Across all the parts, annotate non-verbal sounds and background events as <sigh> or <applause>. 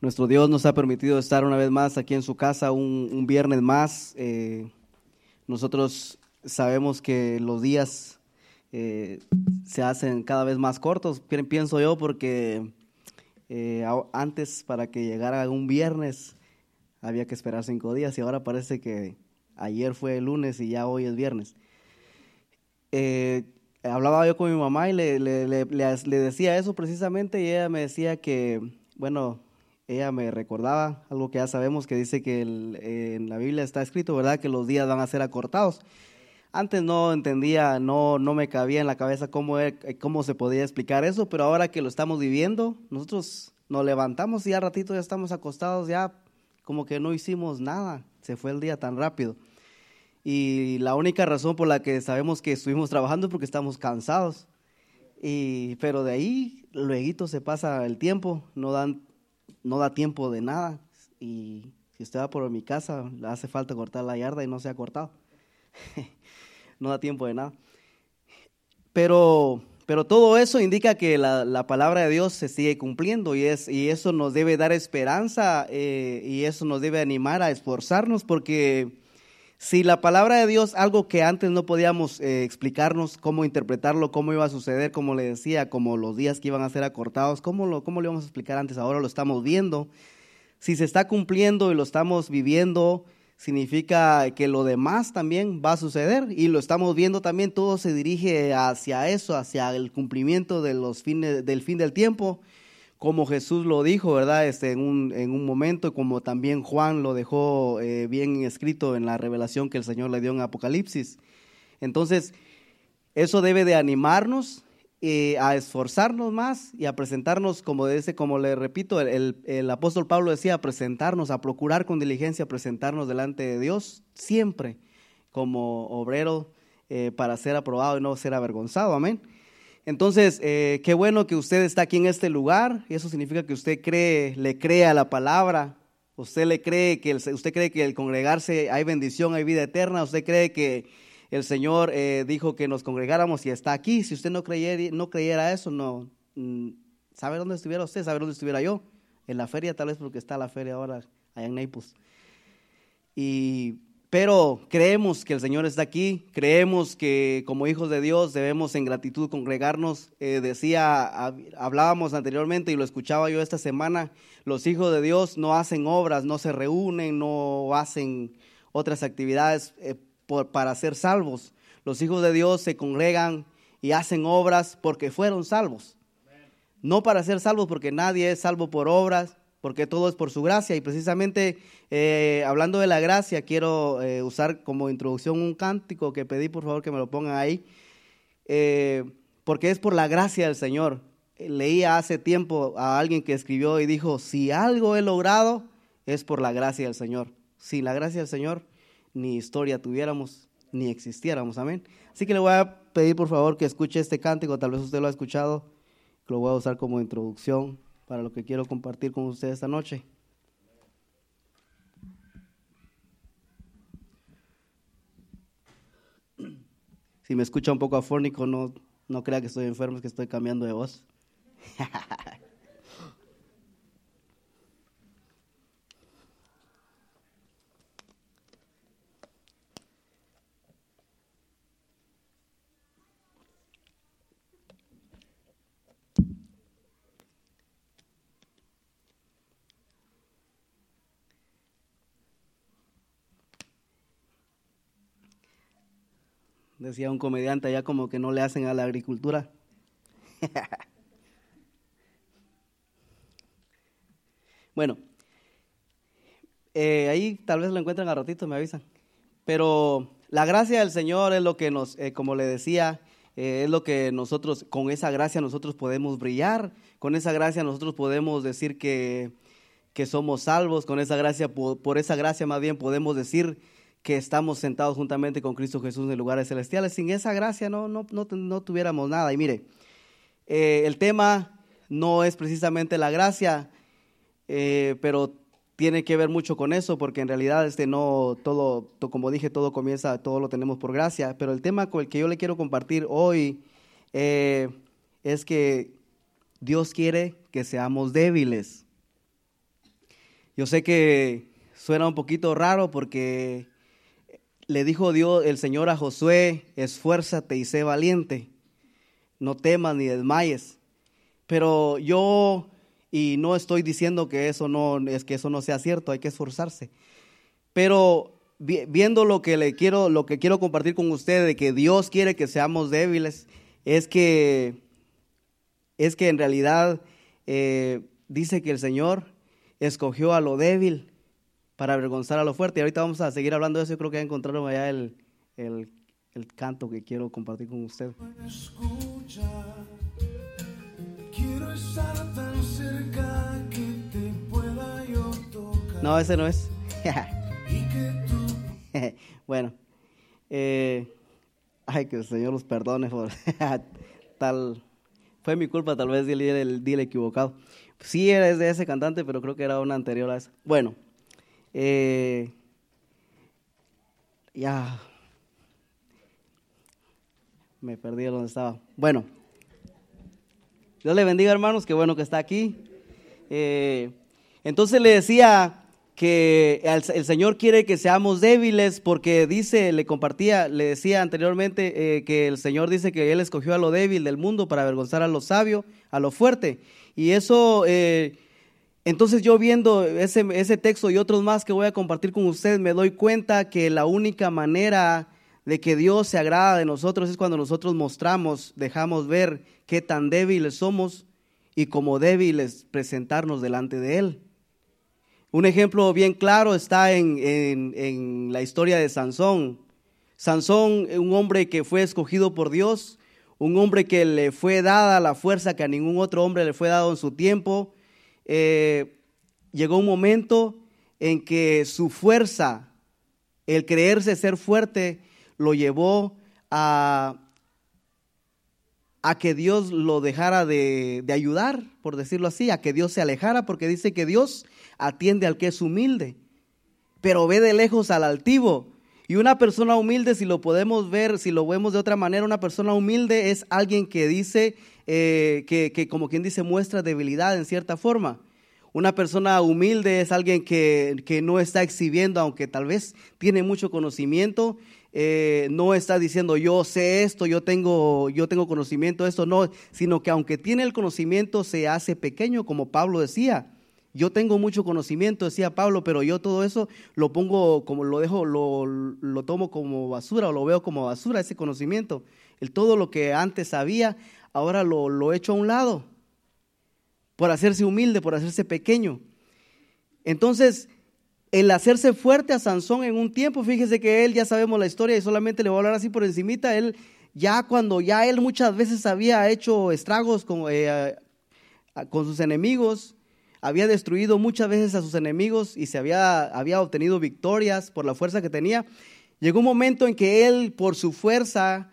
Nuestro Dios nos ha permitido estar una vez más aquí en su casa, un, viernes más. Eh, nosotros sabemos que los días eh, se hacen cada vez más cortos, pienso yo, porque eh, antes para que llegara un viernes había que esperar cinco días y ahora parece que ayer fue el lunes y ya hoy es viernes. Hablaba yo con mi mamá y le, le decía eso precisamente y ella me decía que, bueno, ella me recordaba algo que ya sabemos que dice que en la Biblia está escrito, ¿verdad? Que los días van a ser acortados. Antes no entendía, no, no me cabía en la cabeza cómo, cómo se podía explicar eso, pero ahora que lo estamos viviendo, nosotros nos levantamos y ya ratito ya estamos acostados, ya como que no hicimos nada, se fue el día tan rápido. Y la única razón por la que sabemos que estuvimos trabajando es porque estamos cansados. Y, pero de ahí, luego se pasa el tiempo, no dan no da tiempo de nada. Y si usted va por mi casa, le hace falta cortar la yarda y no se ha cortado. <laughs> no da tiempo de nada. Pero, pero todo eso indica que la, palabra de Dios se sigue cumpliendo y, es, y eso nos debe dar esperanza eh, y eso nos debe animar a esforzarnos porque si la palabra de Dios, algo que antes no podíamos eh, explicarnos cómo interpretarlo, cómo iba a suceder, como le decía, como los días que iban a ser acortados, ¿cómo lo, cómo lo íbamos a explicar antes? Ahora lo estamos viendo. Si se está cumpliendo y lo estamos viviendo, significa que lo demás también va a suceder y lo estamos viendo también, todo se dirige hacia eso, hacia el cumplimiento de los fines, del fin del tiempo como Jesús lo dijo, ¿verdad? Este, en, un, en un momento, como también Juan lo dejó eh, bien escrito en la revelación que el Señor le dio en Apocalipsis. Entonces, eso debe de animarnos eh, a esforzarnos más y a presentarnos, como, dice, como le repito, el, el, apóstol Pablo decía, a presentarnos, a procurar con diligencia presentarnos delante de Dios siempre como obrero eh, para ser aprobado y no ser avergonzado. Amén. Entonces, eh, qué bueno que usted está aquí en este lugar. Y eso significa que usted cree, le cree a la palabra. Usted le cree que el, usted cree que el congregarse hay bendición, hay vida eterna. Usted cree que el Señor eh, dijo que nos congregáramos y está aquí. Si usted no creyera, no creyera eso, no mm, sabe dónde estuviera usted, sabe dónde estuviera yo. En la feria, tal vez porque está la feria ahora allá en Naples. Y pero creemos que el Señor está aquí, creemos que como hijos de Dios debemos en gratitud congregarnos. Eh, decía, hablábamos anteriormente y lo escuchaba yo esta semana, los hijos de Dios no hacen obras, no se reúnen, no hacen otras actividades eh, para ser salvos. Los hijos de Dios se congregan y hacen obras porque fueron salvos. No para ser salvos porque nadie es salvo por obras, porque todo es por su gracia. Y precisamente eh, hablando de la gracia, quiero eh, usar como introducción un cántico que pedí por favor que me lo pongan ahí, eh, porque es por la gracia del Señor. Leía hace tiempo a alguien que escribió y dijo, si algo he logrado, es por la gracia del Señor. Sin la gracia del Señor, ni historia tuviéramos, ni existiéramos. Amén. Así que le voy a pedir por favor que escuche este cántico, tal vez usted lo ha escuchado, lo voy a usar como introducción para lo que quiero compartir con ustedes esta noche. <clears throat> Si me escucha un poco afónico, no, no crea que estoy enfermo, es que estoy cambiando de voz. <laughs> decía un comediante allá como que no le hacen a la agricultura. <laughs> bueno, eh, ahí tal vez lo encuentran a ratito, me avisan. Pero la gracia del Señor es lo que nos, eh, como le decía, eh, es lo que nosotros, con esa gracia nosotros podemos brillar, con esa gracia nosotros podemos decir que, que somos salvos, con esa gracia, por esa gracia más bien podemos decir que estamos sentados juntamente con Cristo Jesús en lugares celestiales. Sin esa gracia no, no, no, tuviéramos nada. Y mire, eh, el tema no es precisamente la gracia, eh, pero tiene que ver mucho con eso, porque en realidad este no todo, como dije, todo comienza, todo lo tenemos por gracia. Pero el tema con el que yo le quiero compartir hoy eh, es que Dios quiere que seamos débiles. Yo sé que suena un poquito raro porque le dijo Dios, el Señor a Josué, esfuérzate y sé valiente, no temas ni desmayes. Pero yo y no estoy diciendo que eso no es que eso no sea cierto, hay que esforzarse. Pero viendo lo que le quiero lo que quiero compartir con ustedes de que Dios quiere que seamos débiles es que es que en realidad eh, dice que el Señor escogió a lo débil para avergonzar a lo fuerte. Y ahorita vamos a seguir hablando de eso. Yo creo que ya encontraron allá el, el, el canto que quiero compartir con ustedes. Quiero estar tan cerca que te pueda yo tocar. No, ese no es. <laughs> <laughs> bueno, eh, ay, que el Señor los perdone por <laughs> tal. Fue mi culpa, tal vez dile el día equivocado. Sí, eres de ese cantante, pero creo que era una anterior a esa. Bueno, eh, ya me perdí de donde estaba. Bueno. Dios le bendiga, hermanos, qué bueno que está aquí. Eh, entonces le decía que el, Señor quiere que seamos débiles porque dice, le compartía, le decía anteriormente eh, que el Señor dice que Él escogió a lo débil del mundo para avergonzar a lo sabio, a lo fuerte. Y eso, entonces yo viendo ese, ese texto y otros más que voy a compartir con ustedes, me doy cuenta que la única manera de que Dios se agrada de nosotros es cuando nosotros mostramos, dejamos ver qué tan débiles somos y como débiles presentarnos delante de Él. Un ejemplo bien claro está en, en, la historia de Sansón. Sansón, un hombre que fue escogido por Dios, un hombre que le fue dada la fuerza que a ningún otro hombre le fue dado en su tiempo. Eh, llegó un momento en que su fuerza, el creerse ser fuerte, lo llevó a, a que Dios lo dejara de, de, ayudar, por decirlo así, a que Dios se alejara, porque dice que Dios atiende al que es humilde, pero ve de lejos al altivo. Y una persona humilde, si lo podemos ver, si lo vemos de otra manera, una persona humilde es alguien que dice, eh, que, que como quien dice, muestra debilidad en cierta forma. Una persona humilde es alguien que, que, no está exhibiendo, aunque tal vez tiene mucho conocimiento, eh, no está diciendo yo sé esto, yo tengo, yo tengo conocimiento de esto, no, sino que aunque tiene el conocimiento se hace pequeño, como Pablo decía. Yo tengo mucho conocimiento, decía Pablo, pero yo todo eso lo pongo como lo dejo, lo, tomo como basura o lo veo como basura, ese conocimiento. El todo lo que antes sabía, ahora lo, lo echo a un lado, por hacerse humilde, por hacerse pequeño. Entonces, el hacerse fuerte a Sansón en un tiempo, fíjese que él ya sabemos la historia y solamente le voy a hablar así por encimita, él ya cuando ya él muchas veces había hecho estragos con, eh, con sus enemigos, había destruido muchas veces a sus enemigos y se había, había obtenido victorias por la fuerza que tenía, llegó un momento en que él por su fuerza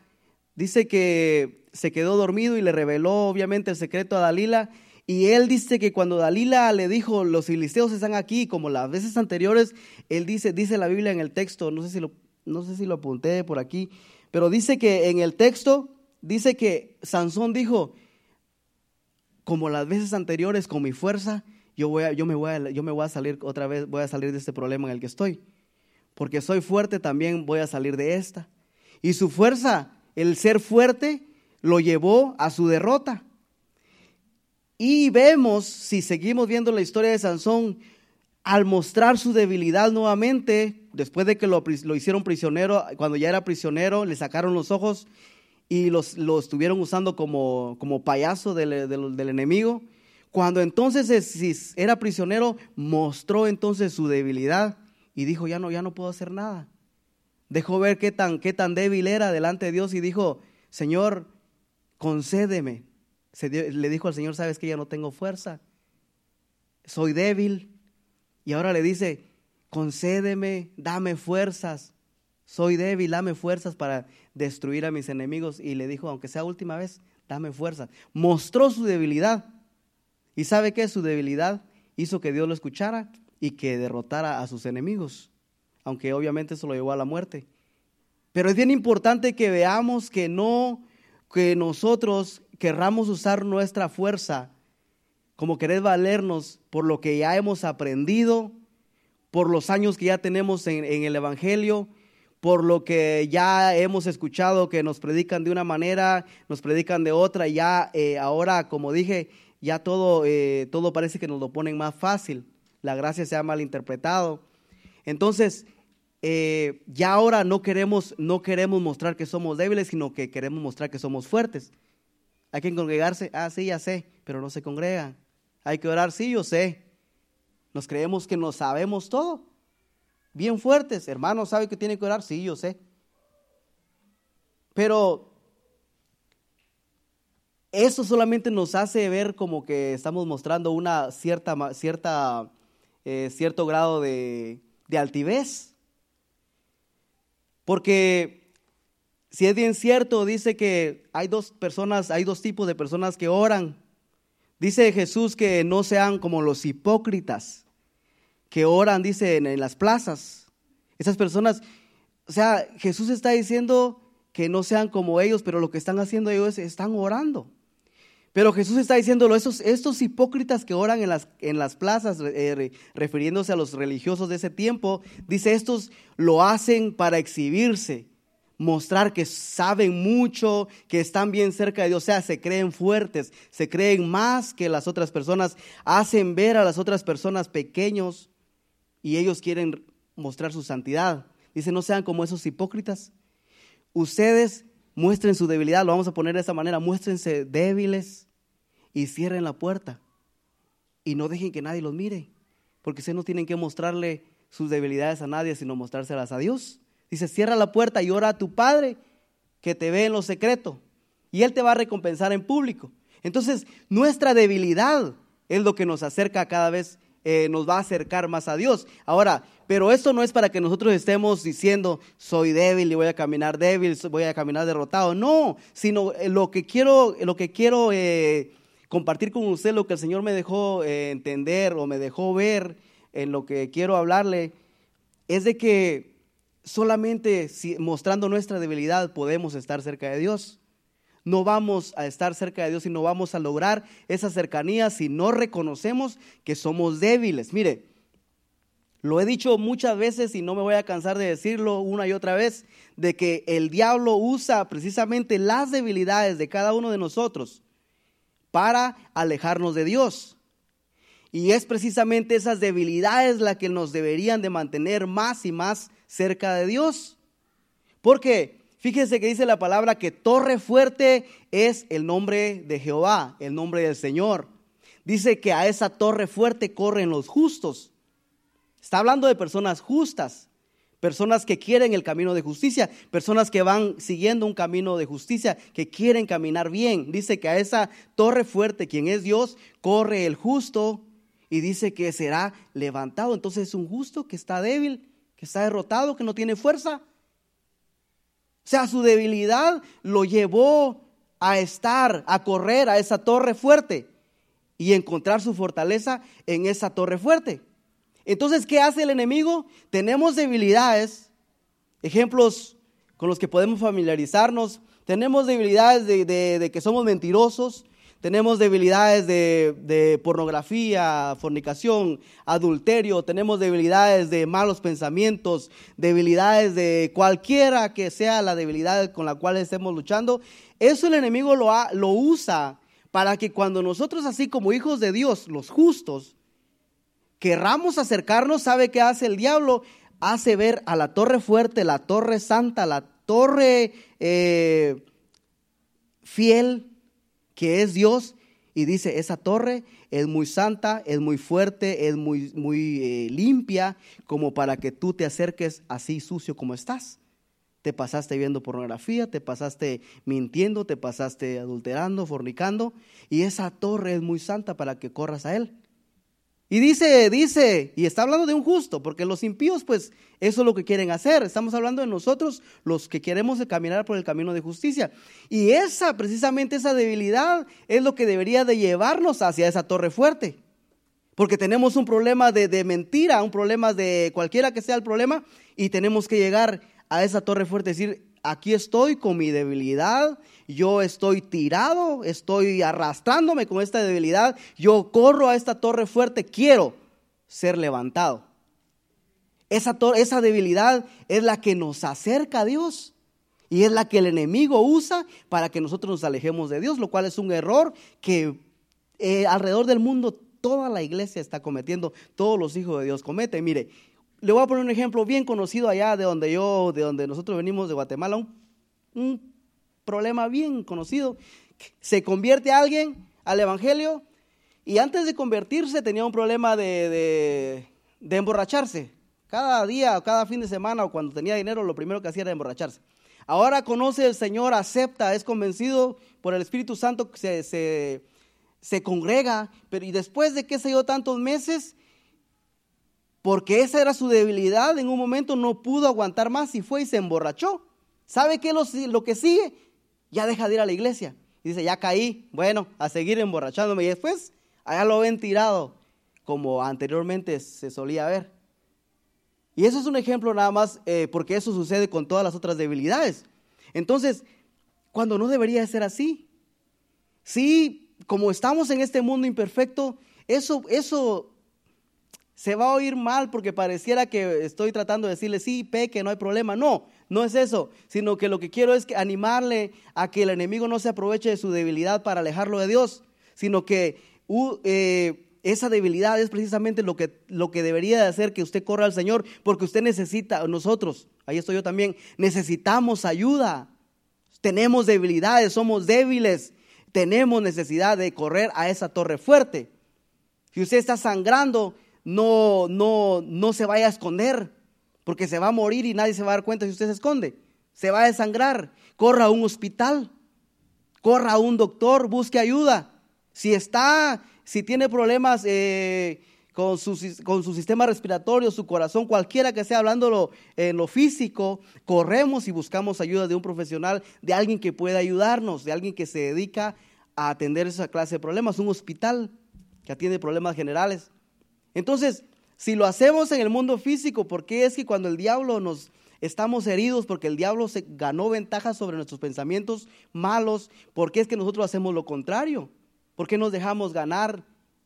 dice que se quedó dormido y le reveló obviamente el secreto a Dalila. Y él dice que cuando Dalila le dijo, los filisteos están aquí, como las veces anteriores, él dice, dice la Biblia en el texto, no sé si lo, no sé si lo apunté por aquí, pero dice que en el texto, dice que Sansón dijo, como las veces anteriores, con mi fuerza, yo, voy a, yo, me voy a, yo me voy a salir otra vez, voy a salir de este problema en el que estoy. Porque soy fuerte, también voy a salir de esta. Y su fuerza, el ser fuerte, lo llevó a su derrota. Y vemos, si seguimos viendo la historia de Sansón, al mostrar su debilidad nuevamente, después de que lo, hicieron prisionero, cuando ya era prisionero, le sacaron los ojos y los, lo estuvieron usando como, como payaso del, del, enemigo. Cuando entonces era prisionero, mostró entonces su debilidad y dijo, ya no, ya no puedo hacer nada. Dejó ver qué tan, qué tan débil era delante de Dios y dijo, Señor, concédeme le dijo al Señor, sabes que ya no tengo fuerza, soy débil. Y ahora le dice, concédeme, dame fuerzas, soy débil, dame fuerzas para destruir a mis enemigos. Y le dijo, aunque sea última vez, dame fuerzas. Mostró su debilidad. ¿Y sabe qué? Su debilidad hizo que Dios lo escuchara y que derrotara a sus enemigos, aunque obviamente eso lo llevó a la muerte. Pero es bien importante que veamos que no, que nosotros querramos usar nuestra fuerza como querer valernos por lo que ya hemos aprendido, por los años que ya tenemos en, el Evangelio, por lo que ya hemos escuchado que nos predican de una manera, nos predican de otra, y ya eh, ahora, como dije, ya todo, eh, todo parece que nos lo ponen más fácil, la gracia se ha malinterpretado. Entonces, eh, ya ahora no queremos, no queremos mostrar que somos débiles, sino que queremos mostrar que somos fuertes. Hay que congregarse, ah, sí, ya sé, pero no se congregan. Hay que orar, sí, yo sé. Nos creemos que nos sabemos todo. Bien fuertes, hermano, ¿sabe que tiene que orar? Sí, yo sé. Pero eso solamente nos hace ver como que estamos mostrando una cierta, cierta, eh, cierto grado de, altivez. Porque si es bien cierto, dice que hay dos personas, hay dos tipos de personas que oran. Dice Jesús que no sean como los hipócritas que oran, dice, en, las plazas. Esas personas, o sea, Jesús está diciendo que no sean como ellos, pero lo que están haciendo ellos es están orando. Pero Jesús está diciéndolo, estos, estos hipócritas que oran en las, en las plazas, eh, refiriéndose a los religiosos de ese tiempo, dice, estos lo hacen para exhibirse, mostrar que saben mucho, que están bien cerca de Dios, o sea, se creen fuertes, se creen más que las otras personas, hacen ver a las otras personas pequeños y ellos quieren mostrar su santidad. Dice, no sean como esos hipócritas. Ustedes muestren su debilidad, lo vamos a poner de esa manera, muéstrense débiles y cierren la puerta y no dejen que nadie los mire, porque ustedes no tienen que mostrarle sus debilidades a nadie, sino mostrárselas a Dios. Dice, cierra la puerta y ora a tu Padre que te ve en lo secreto y Él te va a recompensar en público. Entonces, nuestra debilidad es lo que nos acerca cada vez, eh, nos va a acercar más a Dios. Ahora, pero esto no es para que nosotros estemos diciendo, soy débil y voy a caminar débil, voy a caminar derrotado. No, sino eh, lo que quiero, lo que quiero eh, compartir con usted, lo que el Señor me dejó entender o me dejó ver en lo que quiero hablarle, es de que solamente mostrando nuestra debilidad podemos estar cerca de Dios. No vamos a estar cerca de Dios y no vamos a lograr esa cercanía si no reconocemos que somos débiles. Mire, lo he dicho muchas veces y no me voy a cansar de decirlo una y otra vez, de que el diablo usa precisamente las debilidades de cada uno de nosotros para alejarnos de Dios. Y es precisamente esas debilidades las que nos deberían de mantener más y más cerca de Dios. Porque fíjese que dice la palabra que torre fuerte es el nombre de Jehová, el nombre del Señor. Dice que a esa torre fuerte corren los justos. Está hablando de personas justas, personas que quieren el camino de justicia, personas que van siguiendo un camino de justicia, que quieren caminar bien. Dice que a esa torre fuerte, quien es Dios, corre el justo y dice que será levantado. Entonces es un justo que está débil, que está derrotado, que no tiene fuerza. O sea, su debilidad lo llevó a estar, a correr a esa torre fuerte y encontrar su fortaleza en esa torre fuerte. Entonces, ¿qué hace el enemigo? Tenemos debilidades, ejemplos con los que podemos familiarizarnos. Tenemos debilidades de, de que somos mentirosos, tenemos debilidades de, pornografía, fornicación, adulterio, tenemos debilidades de malos pensamientos, debilidades de cualquiera que sea la debilidad con la cual estemos luchando. Eso el enemigo lo, usa para que cuando nosotros, así como hijos de Dios, los justos, querramos acercarnos, ¿sabe qué hace el diablo? Hace ver a la torre fuerte, la torre santa, la torre eh, fiel, que es Dios, y dice, esa torre es muy santa, es muy fuerte, es muy, muy eh, limpia, como para que tú te acerques así sucio como estás. Te pasaste viendo pornografía, te pasaste mintiendo, te pasaste adulterando, fornicando, y esa torre es muy santa para que corras a Él. Y dice, dice, y está hablando de un justo, porque los impíos, pues eso es lo que quieren hacer. Estamos hablando de nosotros, los que queremos caminar por el camino de justicia. Y esa, precisamente esa debilidad, es lo que debería de llevarnos hacia esa torre fuerte. Porque tenemos un problema de, de, mentira, un problema de cualquiera que sea el problema, y tenemos que llegar a esa torre fuerte decir, aquí estoy con mi debilidad, yo estoy tirado, estoy arrastrándome con esta debilidad, yo corro a esta torre fuerte, quiero ser levantado. Esa, esa debilidad es la que nos acerca a Dios. Y es la que el enemigo usa para que nosotros nos alejemos de Dios, lo cual es un error que eh, alrededor del mundo toda la iglesia está cometiendo, todos los hijos de Dios cometen. Mire, le voy a poner un ejemplo bien conocido allá de donde yo, de donde nosotros venimos de Guatemala, un, problema bien conocido. Se convierte alguien al Evangelio y antes de convertirse tenía un problema de, de emborracharse. Cada día o cada fin de semana o cuando tenía dinero, lo primero que hacía era emborracharse. Ahora conoce el Señor, acepta, es convencido por el Espíritu Santo, se, se, se congrega, pero y después de que se dio tantos meses, porque esa era su debilidad, en un momento no pudo aguantar más y fue y se emborrachó. ¿Sabe qué lo, lo que sigue? Ya deja de ir a la iglesia. Y dice, ya caí, bueno, a seguir emborrachándome. Y después, allá lo ven tirado, como anteriormente se solía ver. Y eso es un ejemplo nada más eh, porque eso sucede con todas las otras debilidades. Entonces, cuando no debería ser así. Sí, como estamos en este mundo imperfecto, eso, eso se va a oír mal porque pareciera que estoy tratando de decirle, sí, peque, no hay problema. No, no es eso, sino que lo que quiero es animarle a que el enemigo no se aproveche de su debilidad para alejarlo de Dios, sino que eh, esa debilidad es precisamente lo que, lo que debería de hacer que usted corra al Señor, porque usted necesita, nosotros, ahí estoy yo también, necesitamos ayuda. Tenemos debilidades, somos débiles, tenemos necesidad de correr a esa torre fuerte. Si usted está sangrando, no, no, no se vaya a esconder, porque se va a morir y nadie se va a dar cuenta si usted se esconde. Se va a desangrar. Corra a un hospital, corra a un doctor, busque ayuda. Si está si tiene problemas eh, con, su, sistema respiratorio, su corazón, cualquiera que sea hablándolo en lo físico, corremos y buscamos ayuda de un profesional, de alguien que pueda ayudarnos, de alguien que se dedica a atender esa clase de problemas, un hospital que atiende problemas generales. Entonces, si lo hacemos en el mundo físico, ¿por qué es que cuando el diablo nos estamos heridos porque el diablo se ganó ventaja sobre nuestros pensamientos malos? ¿Por qué es que nosotros hacemos lo contrario? ¿Por qué nos dejamos ganar?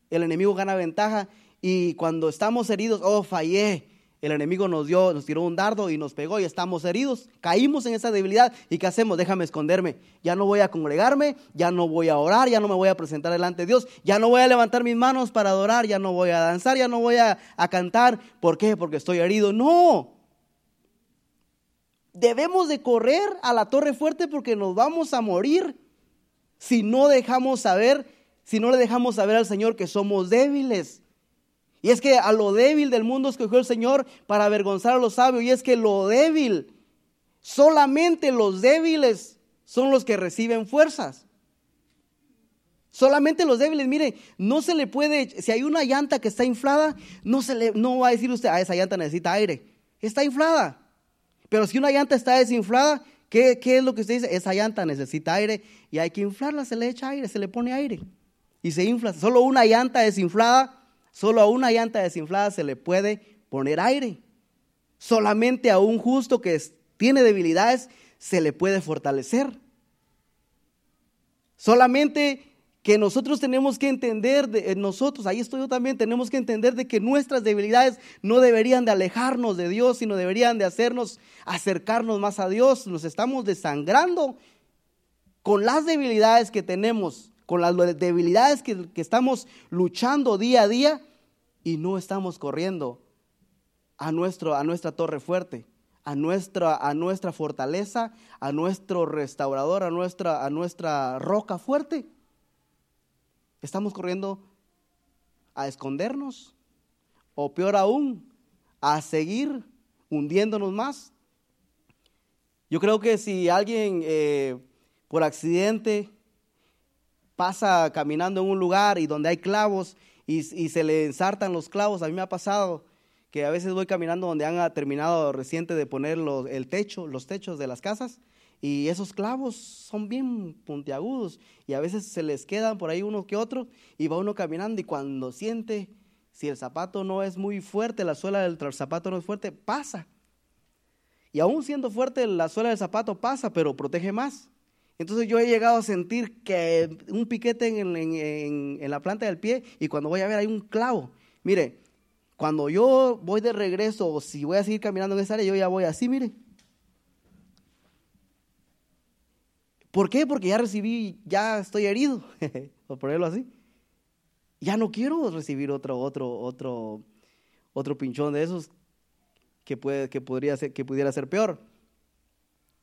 El enemigo gana ventaja y cuando estamos heridos, oh, fallé. El enemigo nos dio, nos tiró un dardo y nos pegó y estamos heridos. Caímos en esa debilidad. ¿Y qué hacemos? Déjame esconderme. Ya no voy a congregarme, ya no voy a orar, ya no me voy a presentar delante de Dios, ya no voy a levantar mis manos para adorar, ya no voy a danzar, ya no voy a, a cantar. ¿Por qué? Porque estoy herido. No. Debemos de correr a la torre fuerte porque nos vamos a morir si no dejamos saber si no le dejamos saber al Señor que somos débiles. Y es que a lo débil del mundo escogió el Señor para avergonzar a los sabios. Y es que lo débil, solamente los débiles son los que reciben fuerzas. Solamente los débiles, mire, no se le puede, si hay una llanta que está inflada, no, se le, no va a decir usted, ah, esa llanta necesita aire. Está inflada. Pero si una llanta está desinflada, ¿qué, ¿qué es lo que usted dice? Esa llanta necesita aire y hay que inflarla, se le echa aire, se le pone aire y se infla. Solo una llanta desinflada, solo a una llanta desinflada se le puede poner aire. Solamente a un justo que tiene debilidades se le puede fortalecer. Solamente que nosotros tenemos que entender, de, eh, nosotros, ahí estoy yo también, tenemos que entender de que nuestras debilidades no deberían de alejarnos de Dios, sino deberían de hacernos acercarnos más a Dios. Nos estamos desangrando con las debilidades que tenemos con las debilidades que, estamos luchando día a día y no estamos corriendo a, nuestro, a nuestra torre fuerte, a nuestra, a nuestra fortaleza, a nuestro restaurador, a nuestra, a nuestra roca fuerte. Estamos corriendo a escondernos o peor aún, a seguir hundiéndonos más. Yo creo que si alguien eh, por accidente pasa caminando en un lugar y donde hay clavos y, se le ensartan los clavos, a mí me ha pasado que a veces voy caminando donde han terminado reciente de poner el techo, los techos de las casas, y esos clavos son bien puntiagudos y a veces se les quedan por ahí uno que otro y va uno caminando y cuando siente Si el zapato no es muy fuerte, la suela del zapato no es fuerte, pasa. Y aún siendo fuerte, la suela del zapato pasa, pero protege más. Entonces yo he llegado a sentir que un piquete en, la planta del pie y cuando voy a ver hay un clavo. Mire, cuando yo voy de regreso o si voy a seguir caminando en esa área, yo ya voy así, mire. ¿Por qué? Porque ya recibí, ya estoy herido, <laughs> por ponerlo así. Ya no quiero recibir otro, otro, otro, otro pinchón de esos que, que, podría ser, que pudiera ser peor.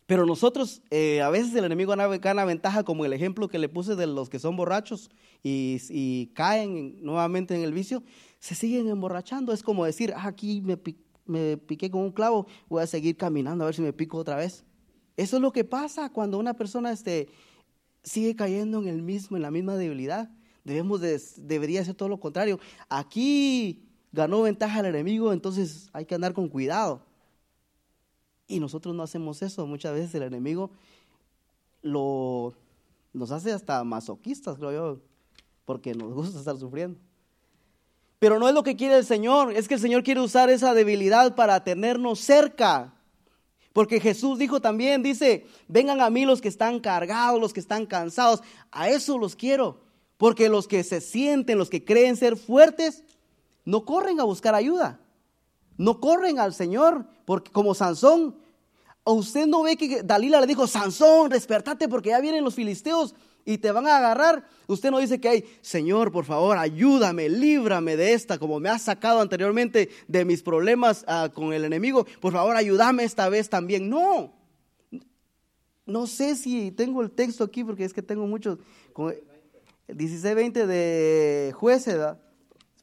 Pero nosotros, eh, a veces el enemigo gana, ventaja, como el ejemplo que le puse de los que son borrachos y, caen nuevamente en el vicio, se siguen emborrachando. Es como decir, ah, aquí me, me piqué con un clavo, voy a seguir caminando a ver si me pico otra vez. Eso es lo que pasa cuando una persona este, sigue cayendo en el mismo, en la misma debilidad. Debemos de, debería ser todo lo contrario. Aquí ganó ventaja el enemigo, entonces hay que andar con cuidado. Y nosotros no hacemos eso. Muchas veces el enemigo lo, nos hace hasta masoquistas, creo yo, porque nos gusta estar sufriendo. Pero no es lo que quiere el Señor, es que el Señor quiere usar esa debilidad para tenernos cerca. Porque Jesús dijo también, dice, vengan a mí los que están cargados, los que están cansados, a eso los quiero. Porque los que se sienten, los que creen ser fuertes, no corren a buscar ayuda. No corren al Señor, porque como Sansón, usted no ve que Dalila le dijo, Sansón, despertate porque ya vienen los filisteos y te van a agarrar. Usted no dice que hay, Señor, por favor, ayúdame, líbrame de esta, como me has sacado anteriormente de mis problemas ah, con el enemigo. Por favor, ayúdame esta vez también. No. No sé si tengo el texto aquí porque es que tengo muchos. 16-20 de jueces,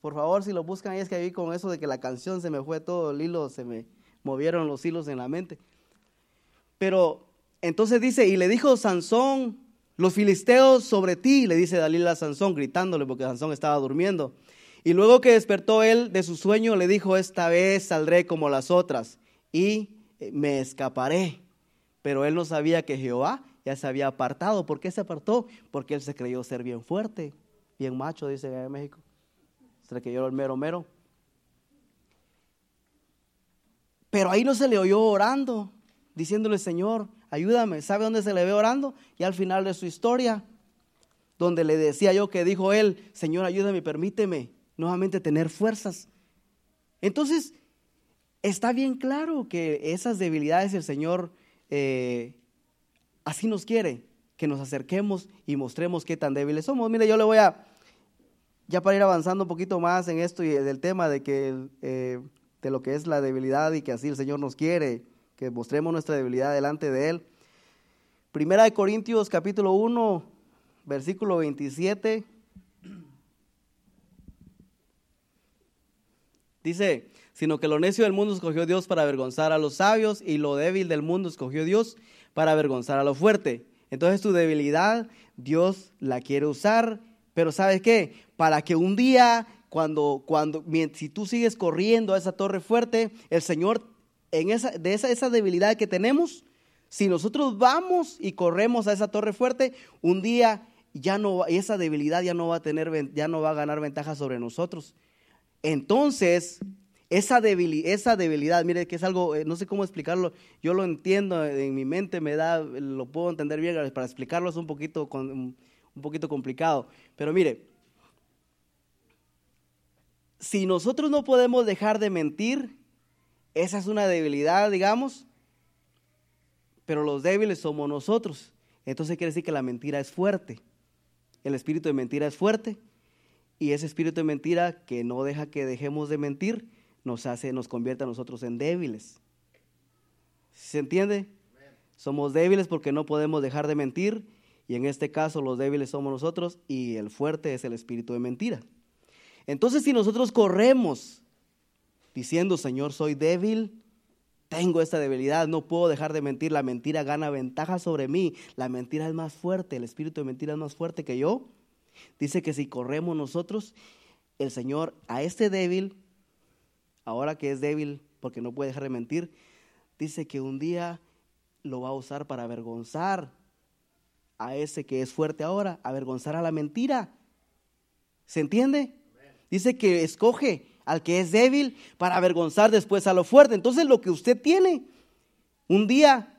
por favor, si lo buscan, es que ahí con eso de que la canción se me fue todo el hilo, se me movieron los hilos en la mente. Pero entonces dice, y le dijo Sansón, los filisteos sobre ti, le dice Dalila a Sansón, gritándole porque Sansón estaba durmiendo. Y luego que despertó él de su sueño, le dijo, esta vez saldré como las otras y me escaparé. Pero él no sabía que Jehová ya se había apartado. ¿Por qué se apartó? Porque él se creyó ser bien fuerte, bien macho, dice en México se le cayó el mero mero. Pero ahí no se le oyó orando, diciéndole, Señor, ayúdame. ¿Sabe dónde se le ve orando? Y al final de su historia, donde le decía yo que dijo él, Señor, ayúdame, permíteme nuevamente tener fuerzas. Entonces, está bien claro que esas debilidades el Señor eh, así nos quiere, que nos acerquemos y mostremos qué tan débiles somos. Mire, yo le voy a ya para ir avanzando un poquito más en esto y del tema de que eh, de lo que es la debilidad y que así el Señor nos quiere, que mostremos nuestra debilidad delante de Él. Primera de Corintios capítulo 1, versículo 27. Dice, sino que lo necio del mundo escogió Dios para avergonzar a los sabios y lo débil del mundo escogió Dios para avergonzar a lo fuerte. Entonces tu debilidad Dios la quiere usar pero ¿sabes qué? Para que un día, cuando, cuando, si tú sigues corriendo a esa torre fuerte, el Señor, en esa, de esa, esa debilidad que tenemos, si nosotros vamos y corremos a esa torre fuerte, un día ya no, esa debilidad ya no va a tener, ya no va a ganar ventaja sobre nosotros. Entonces, esa debilidad, esa debilidad, mire que es algo, eh, no sé cómo explicarlo, yo lo entiendo en mi mente, me da, lo puedo entender bien, para explicarlo es un poquito con, un poquito complicado. Pero mire, si nosotros no podemos dejar de mentir, esa es una debilidad, digamos, pero los débiles somos nosotros. Entonces quiere decir que la mentira es fuerte. El espíritu de mentira es fuerte y ese espíritu de mentira que no deja que dejemos de mentir nos hace, nos convierte a nosotros en débiles. ¿Se entiende? Somos débiles porque no podemos dejar de mentir y en este caso los débiles somos nosotros y el fuerte es el espíritu de mentira. Entonces si nosotros corremos diciendo, Señor, soy débil, tengo esta debilidad, no puedo dejar de mentir, la mentira gana ventaja sobre mí, la mentira es más fuerte, el espíritu de mentira es más fuerte que yo. Dice que si corremos nosotros, el Señor a este débil, ahora que es débil porque no puede dejar de mentir, dice que un día lo va a usar para avergonzar a ese que es fuerte ahora, avergonzar a la mentira. ¿Se entiende? Dice que escoge al que es débil para avergonzar después a lo fuerte. Entonces lo que usted tiene, un día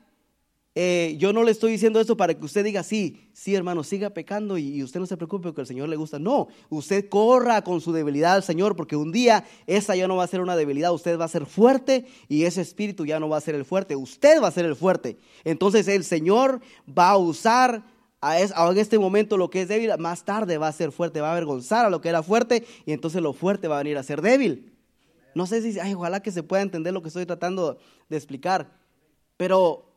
eh, yo no le estoy diciendo esto para que usted diga, sí, sí hermano, siga pecando y, usted no se preocupe porque al Señor le gusta. No, usted corra con su debilidad al Señor porque un día esa ya no va a ser una debilidad, usted va a ser fuerte y ese espíritu ya no va a ser el fuerte, usted va a ser el fuerte. Entonces el Señor va a usar a en este momento lo que es débil, más tarde va a ser fuerte, va a avergonzar a lo que era fuerte y entonces lo fuerte va a venir a ser débil. No sé si, ay, ojalá que se pueda entender lo que estoy tratando de explicar, pero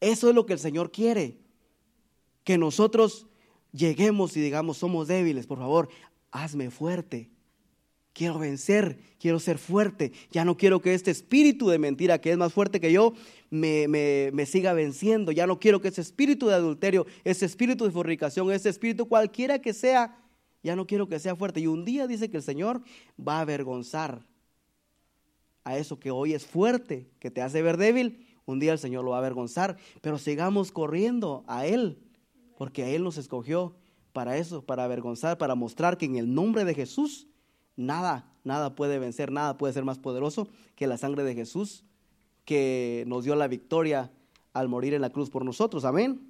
eso es lo que el Señor quiere. Que nosotros lleguemos y digamos, somos débiles, por favor, hazme fuerte. Quiero vencer, quiero ser fuerte. Ya no quiero que este espíritu de mentira, que es más fuerte que yo, me, me, siga venciendo. Ya no quiero que ese espíritu de adulterio, ese espíritu de fornicación, ese espíritu cualquiera que sea, ya no quiero que sea fuerte. Y un día dice que el Señor va a avergonzar a eso que hoy es fuerte, que te hace ver débil, un día el Señor lo va a avergonzar, pero sigamos corriendo a Él, porque a Él nos escogió para eso, para avergonzar, para mostrar que en el nombre de Jesús nada, nada puede vencer, nada puede ser más poderoso que la sangre de Jesús, que nos dio la victoria al morir en la cruz por nosotros. Amén.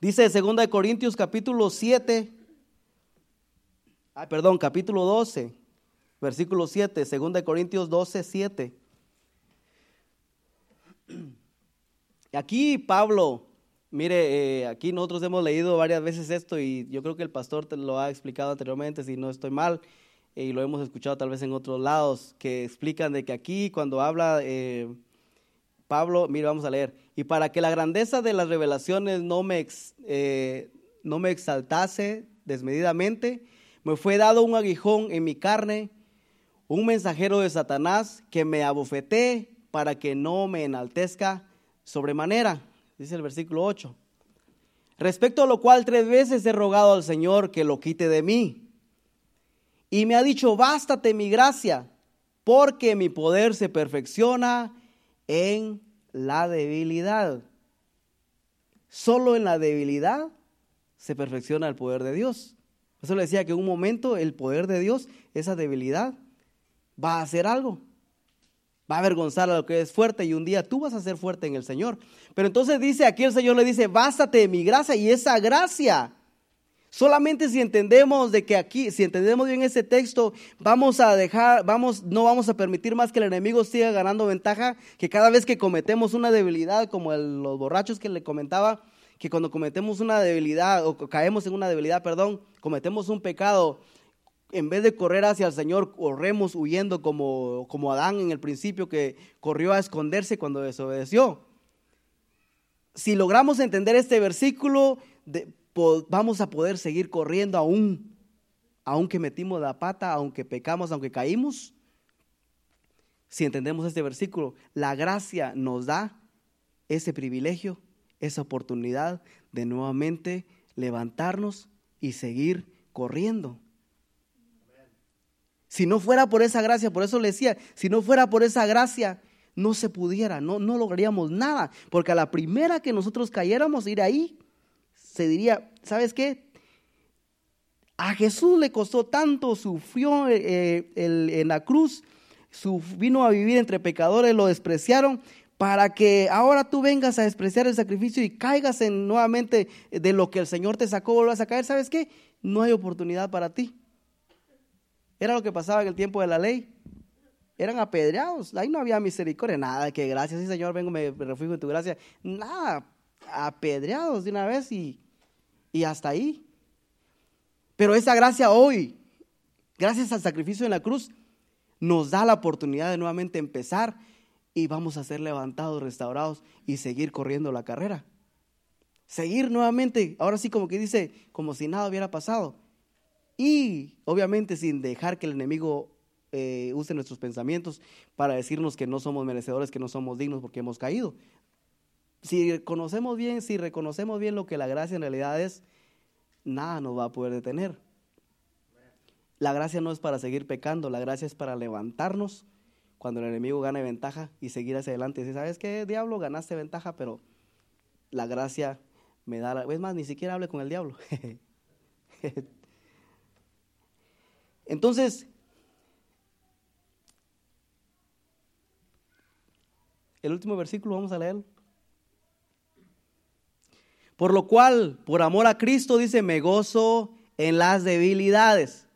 Dice 2 Corintios capítulo 7, ah, perdón, capítulo 12, versículo 7, 2 Corintios 12, 7. Aquí Pablo, mire, eh, aquí nosotros hemos leído varias veces esto y yo creo que el pastor lo ha explicado anteriormente, si no estoy mal, y lo hemos escuchado tal vez en otros lados, que explican de que aquí cuando habla eh, Pablo, mire, vamos a leer, y para que la grandeza de las revelaciones no me, eh, no me exaltase desmedidamente, me fue dado un aguijón en mi carne, un mensajero de Satanás que me abofeté para que no me enaltezca sobremanera, dice el versículo 8. Respecto a lo cual tres veces he rogado al Señor que lo quite de mí. Y me ha dicho, bástate mi gracia, porque mi poder se perfecciona en la debilidad. Solo en la debilidad se perfecciona el poder de Dios. Eso le decía que en un momento el poder de Dios, esa debilidad, va a hacer algo va a avergonzar a lo que es fuerte y un día tú vas a ser fuerte en el Señor. Pero entonces dice, aquí el Señor le dice, bástate de mi gracia y esa gracia. Solamente si entendemos de que aquí, si entendemos bien ese texto, vamos a dejar, vamos, no vamos a permitir más que el enemigo siga ganando ventaja, que cada vez que cometemos una debilidad, como los borrachos que le comentaba, que cuando cometemos una debilidad o caemos en una debilidad, perdón, cometemos un pecado, en vez de correr hacia el Señor, corremos huyendo como, como Adán en el principio que corrió a esconderse cuando desobedeció. Si logramos entender este versículo, vamos a poder seguir corriendo aún, aunque metimos la pata, aunque pecamos, aunque caímos. Si entendemos este versículo, la gracia nos da ese privilegio, esa oportunidad de nuevamente levantarnos y seguir corriendo. Si no fuera por esa gracia, por eso le decía, si no fuera por esa gracia, no se pudiera, no, no lograríamos nada. Porque a la primera que nosotros cayéramos, ir ahí, se diría, ¿sabes qué? A Jesús le costó tanto, sufrió eh, en la cruz, su, vino a vivir entre pecadores, lo despreciaron, para que ahora tú vengas a despreciar el sacrificio y caigas en nuevamente de lo que el Señor te sacó, vuelvas a caer, ¿sabes qué? No hay oportunidad para ti. Era lo que pasaba en el tiempo de la ley. Eran apedreados. Ahí no había misericordia. Nada, que gracias, sí, Señor, vengo, me refugio en tu gracia. Nada, apedreados de una vez y, y hasta ahí. Pero esa gracia hoy, gracias al sacrificio en la cruz, nos da la oportunidad de nuevamente empezar y vamos a ser levantados, restaurados y seguir corriendo la carrera. Seguir nuevamente, ahora sí como que dice, como si nada hubiera pasado. Y obviamente sin dejar que el enemigo eh, use nuestros pensamientos para decirnos que no somos merecedores, que no somos dignos porque hemos caído. Si conocemos bien, si reconocemos bien lo que la gracia en realidad es, nada nos va a poder detener. La gracia no es para seguir pecando, la gracia es para levantarnos cuando el enemigo gane ventaja y seguir hacia adelante. Y ¿sabes qué, diablo? Ganaste ventaja, pero la gracia me da... La... Es más, ni siquiera hable con el diablo. <laughs> Entonces, el último versículo, vamos a leerlo. Por lo cual, por amor a Cristo, dice, me gozo en las debilidades.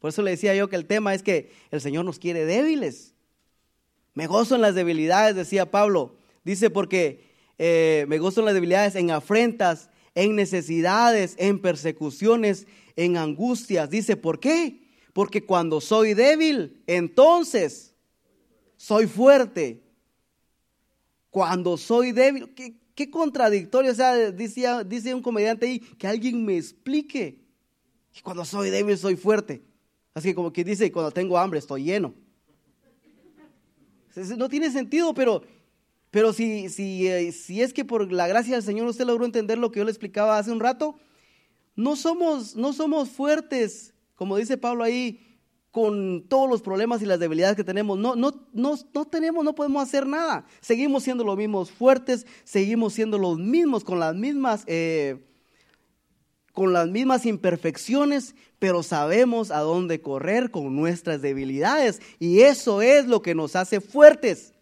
Por eso le decía yo que el tema es que el Señor nos quiere débiles. Me gozo en las debilidades, decía Pablo. Dice, porque eh, me gozo en las debilidades, en afrentas, en necesidades, en persecuciones, en angustias. Dice, ¿por qué? Porque cuando soy débil, entonces soy fuerte. Cuando soy débil, ¿qué, qué contradictorio? O sea, dice, dice un comediante ahí, que alguien me explique. Y cuando soy débil, soy fuerte. Así que como que dice, cuando tengo hambre, estoy lleno. No tiene sentido, pero pero si, si, eh, si es que por la gracia del Señor usted logró entender lo que yo le explicaba hace un rato, no somos, no somos fuertes, como dice Pablo ahí, con todos los problemas y las debilidades que tenemos. No, no, no, no tenemos, no podemos hacer nada. Seguimos siendo los mismos fuertes, seguimos siendo los mismos con las mismas, eh, con las mismas imperfecciones, pero sabemos a dónde correr con nuestras debilidades. Y eso es lo que nos hace fuertes.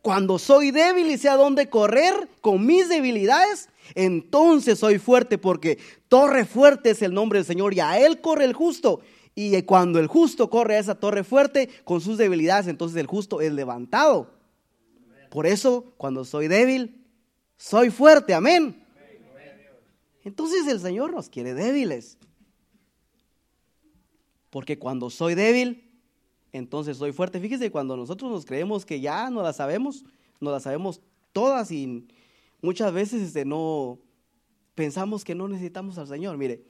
Cuando soy débil y sé a dónde correr con mis debilidades, entonces soy fuerte porque torre fuerte es el nombre del Señor y a Él corre el justo. Y cuando el justo corre a esa torre fuerte con sus debilidades, entonces el justo es levantado. Por eso, cuando soy débil, soy fuerte. Amén. Entonces el Señor nos quiere débiles. Porque cuando soy débil, entonces soy fuerte. Fíjese, cuando nosotros nos creemos que ya no la sabemos, no la sabemos todas y muchas veces este, no pensamos que no necesitamos al Señor. Mire,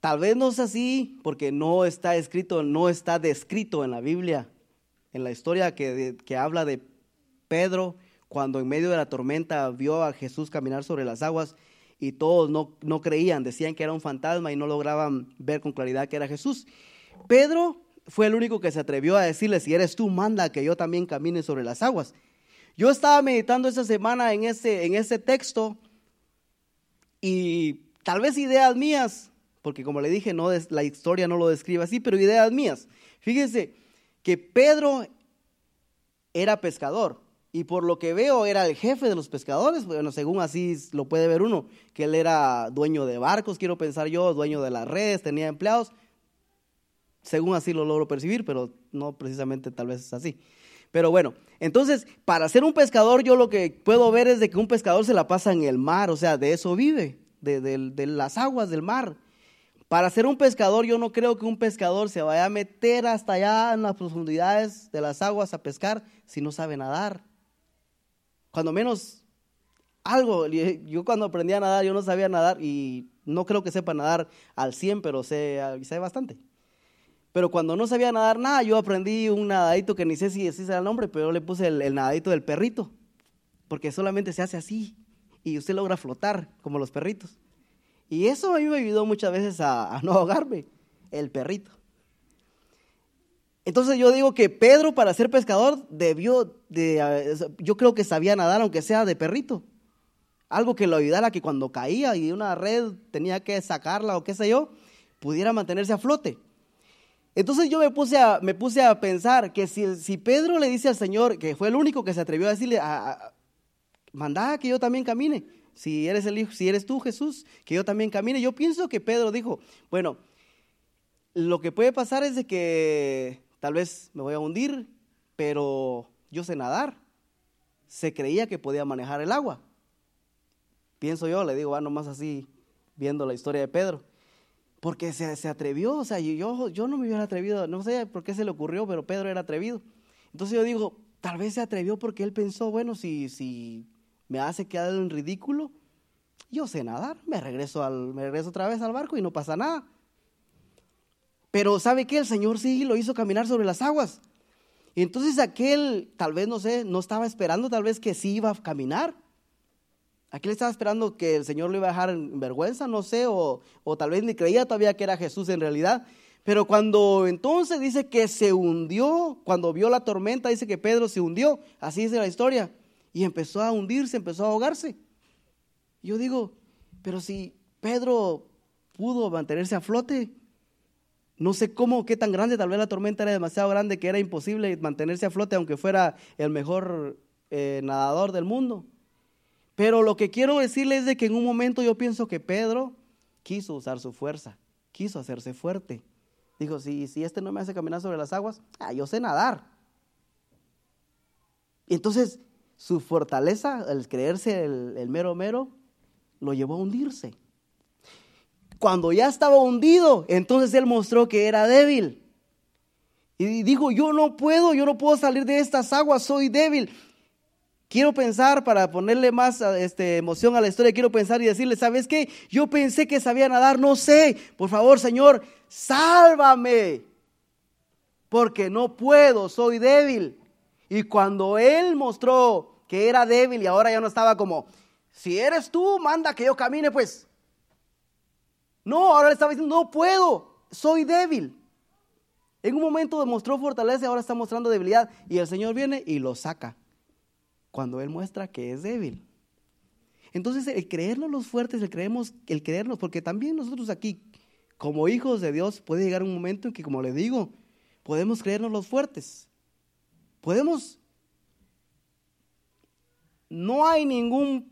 tal vez no es así porque no está escrito, no está descrito en la Biblia, en la historia que, que habla de Pedro cuando en medio de la tormenta vio a Jesús caminar sobre las aguas y todos no, no creían, decían que era un fantasma y no lograban ver con claridad que era Jesús. Pedro fue el único que se atrevió a decirle, si eres tú, manda que yo también camine sobre las aguas. Yo estaba meditando esa semana en ese, en ese texto y tal vez ideas mías, porque como le dije, no, la historia no lo describe así, pero ideas mías. Fíjense que Pedro era pescador y por lo que veo era el jefe de los pescadores, bueno, según así lo puede ver uno, que él era dueño de barcos, quiero pensar yo, dueño de las redes, tenía empleados según así lo logro percibir, pero no precisamente tal vez es así. Pero bueno, entonces, para ser un pescador, yo lo que puedo ver es de que un pescador se la pasa en el mar, o sea, de eso vive, de, las aguas del mar. Para ser un pescador, yo no creo que un pescador se vaya a meter hasta allá en las profundidades de las aguas a pescar si no sabe nadar. Cuando menos algo, yo cuando aprendí a nadar, yo no sabía nadar y no creo que sepa nadar al 100, pero sé, sé bastante. Pero cuando no sabía nadar nada, yo aprendí un nadadito que ni sé si ese era el nombre, pero yo le puse el, nadadito del perrito, porque solamente se hace así y usted logra flotar como los perritos. Y eso a mí me ayudó muchas veces a, no ahogarme, el perrito. Entonces yo digo que Pedro para ser pescador debió de, yo creo que sabía nadar aunque sea de perrito. Algo que lo ayudara que cuando caía y una red tenía que sacarla o qué sé yo, pudiera mantenerse a flote. Entonces yo me puse a, me puse a pensar que si, Pedro le dice al Señor, que fue el único que se atrevió a decirle, a, mandá que yo también camine, si eres el hijo, si eres tú Jesús, que yo también camine. Yo pienso que Pedro dijo, bueno, lo que puede pasar es de que tal vez me voy a hundir, pero yo sé nadar. Se creía que podía manejar el agua. Pienso yo, le digo, va nomás así, viendo la historia de Pedro porque se, atrevió, o sea, yo, yo no me hubiera atrevido, no sé por qué se le ocurrió, pero Pedro era atrevido. Entonces yo digo, tal vez se atrevió porque él pensó, bueno, si, si me hace quedar en ridículo, yo sé nadar, me regreso, al, me regreso otra vez al barco y no pasa nada. Pero ¿sabe qué? El Señor sí lo hizo caminar sobre las aguas. Y entonces aquel, tal vez, no sé, no estaba esperando tal vez que sí iba a caminar. Aquí le estaba esperando que el Señor lo iba a dejar en vergüenza, no sé, o, tal vez ni creía todavía que era Jesús en realidad. Pero cuando entonces dice que se hundió, cuando vio la tormenta, dice que Pedro se hundió, así dice la historia, y empezó a hundirse, empezó a ahogarse. Yo digo, pero si Pedro pudo mantenerse a flote, No sé cómo, qué tan grande, tal vez la tormenta era demasiado grande que era imposible mantenerse a flote aunque fuera el mejor eh, nadador del mundo. Pero lo que quiero decirles es de que en un momento yo pienso que Pedro quiso usar su fuerza, quiso hacerse fuerte. Dijo, si, si este no me hace caminar sobre las aguas, ah, yo sé nadar. Y entonces su fortaleza, el creerse el, mero mero, lo llevó a hundirse. Cuando ya estaba hundido, entonces él mostró que era débil. Y dijo, yo no puedo, yo no puedo salir de estas aguas, soy débil. Quiero pensar, para ponerle más este, emoción a la historia, quiero pensar y decirle, ¿sabes qué? Yo pensé que sabía nadar, no sé. Por favor, Señor, sálvame. Porque no puedo, soy débil. Y cuando él mostró que era débil y ahora ya no estaba como, si eres tú, manda que yo camine, pues. No, ahora le estaba diciendo, no puedo, soy débil. En un momento demostró fortaleza, ahora está mostrando debilidad. Y el Señor viene y lo saca cuando Él muestra que es débil. Entonces, el creernos los fuertes, el, creemos, el creernos, porque también nosotros aquí, como hijos de Dios, puede llegar un momento en que, como le digo, podemos creernos los fuertes. Podemos. No hay ningún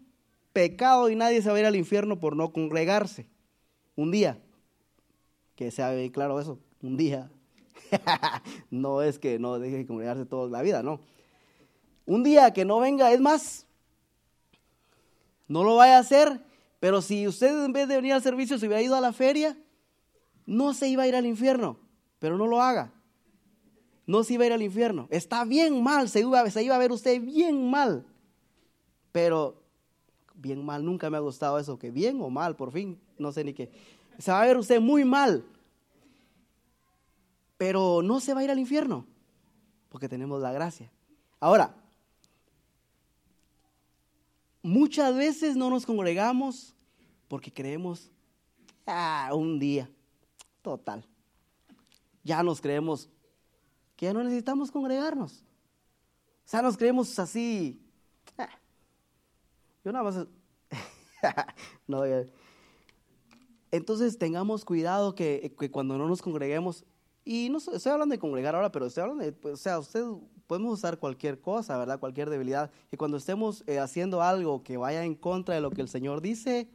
pecado y nadie se va a ir al infierno por no congregarse. Un día. Que sea bien claro eso. Un día. <laughs> no es que no deje de congregarse toda la vida, no un día que no venga, es más, no lo vaya a hacer, pero si usted en vez de venir al servicio se hubiera ido a la feria, no se iba a ir al infierno, pero no lo haga. No se iba a ir al infierno. Está bien mal, se iba, a ver usted bien mal. Pero bien mal, nunca me ha gustado eso, que bien o mal, por fin, no sé ni qué. Se va a ver usted muy mal. Pero no se va a ir al infierno, porque tenemos la gracia. Ahora, Muchas veces no nos congregamos porque creemos, ah, un día, total. Ya nos creemos que ya no necesitamos congregarnos. O sea, nos creemos así. Ah, yo nada más. <laughs> entonces tengamos cuidado que, que, cuando no nos congreguemos, y no estoy hablando de congregar ahora, pero estoy hablando de, pues, o sea, usted podemos usar cualquier cosa, ¿verdad? Cualquier debilidad. Y cuando estemos eh, haciendo algo que vaya en contra de lo que el Señor dice,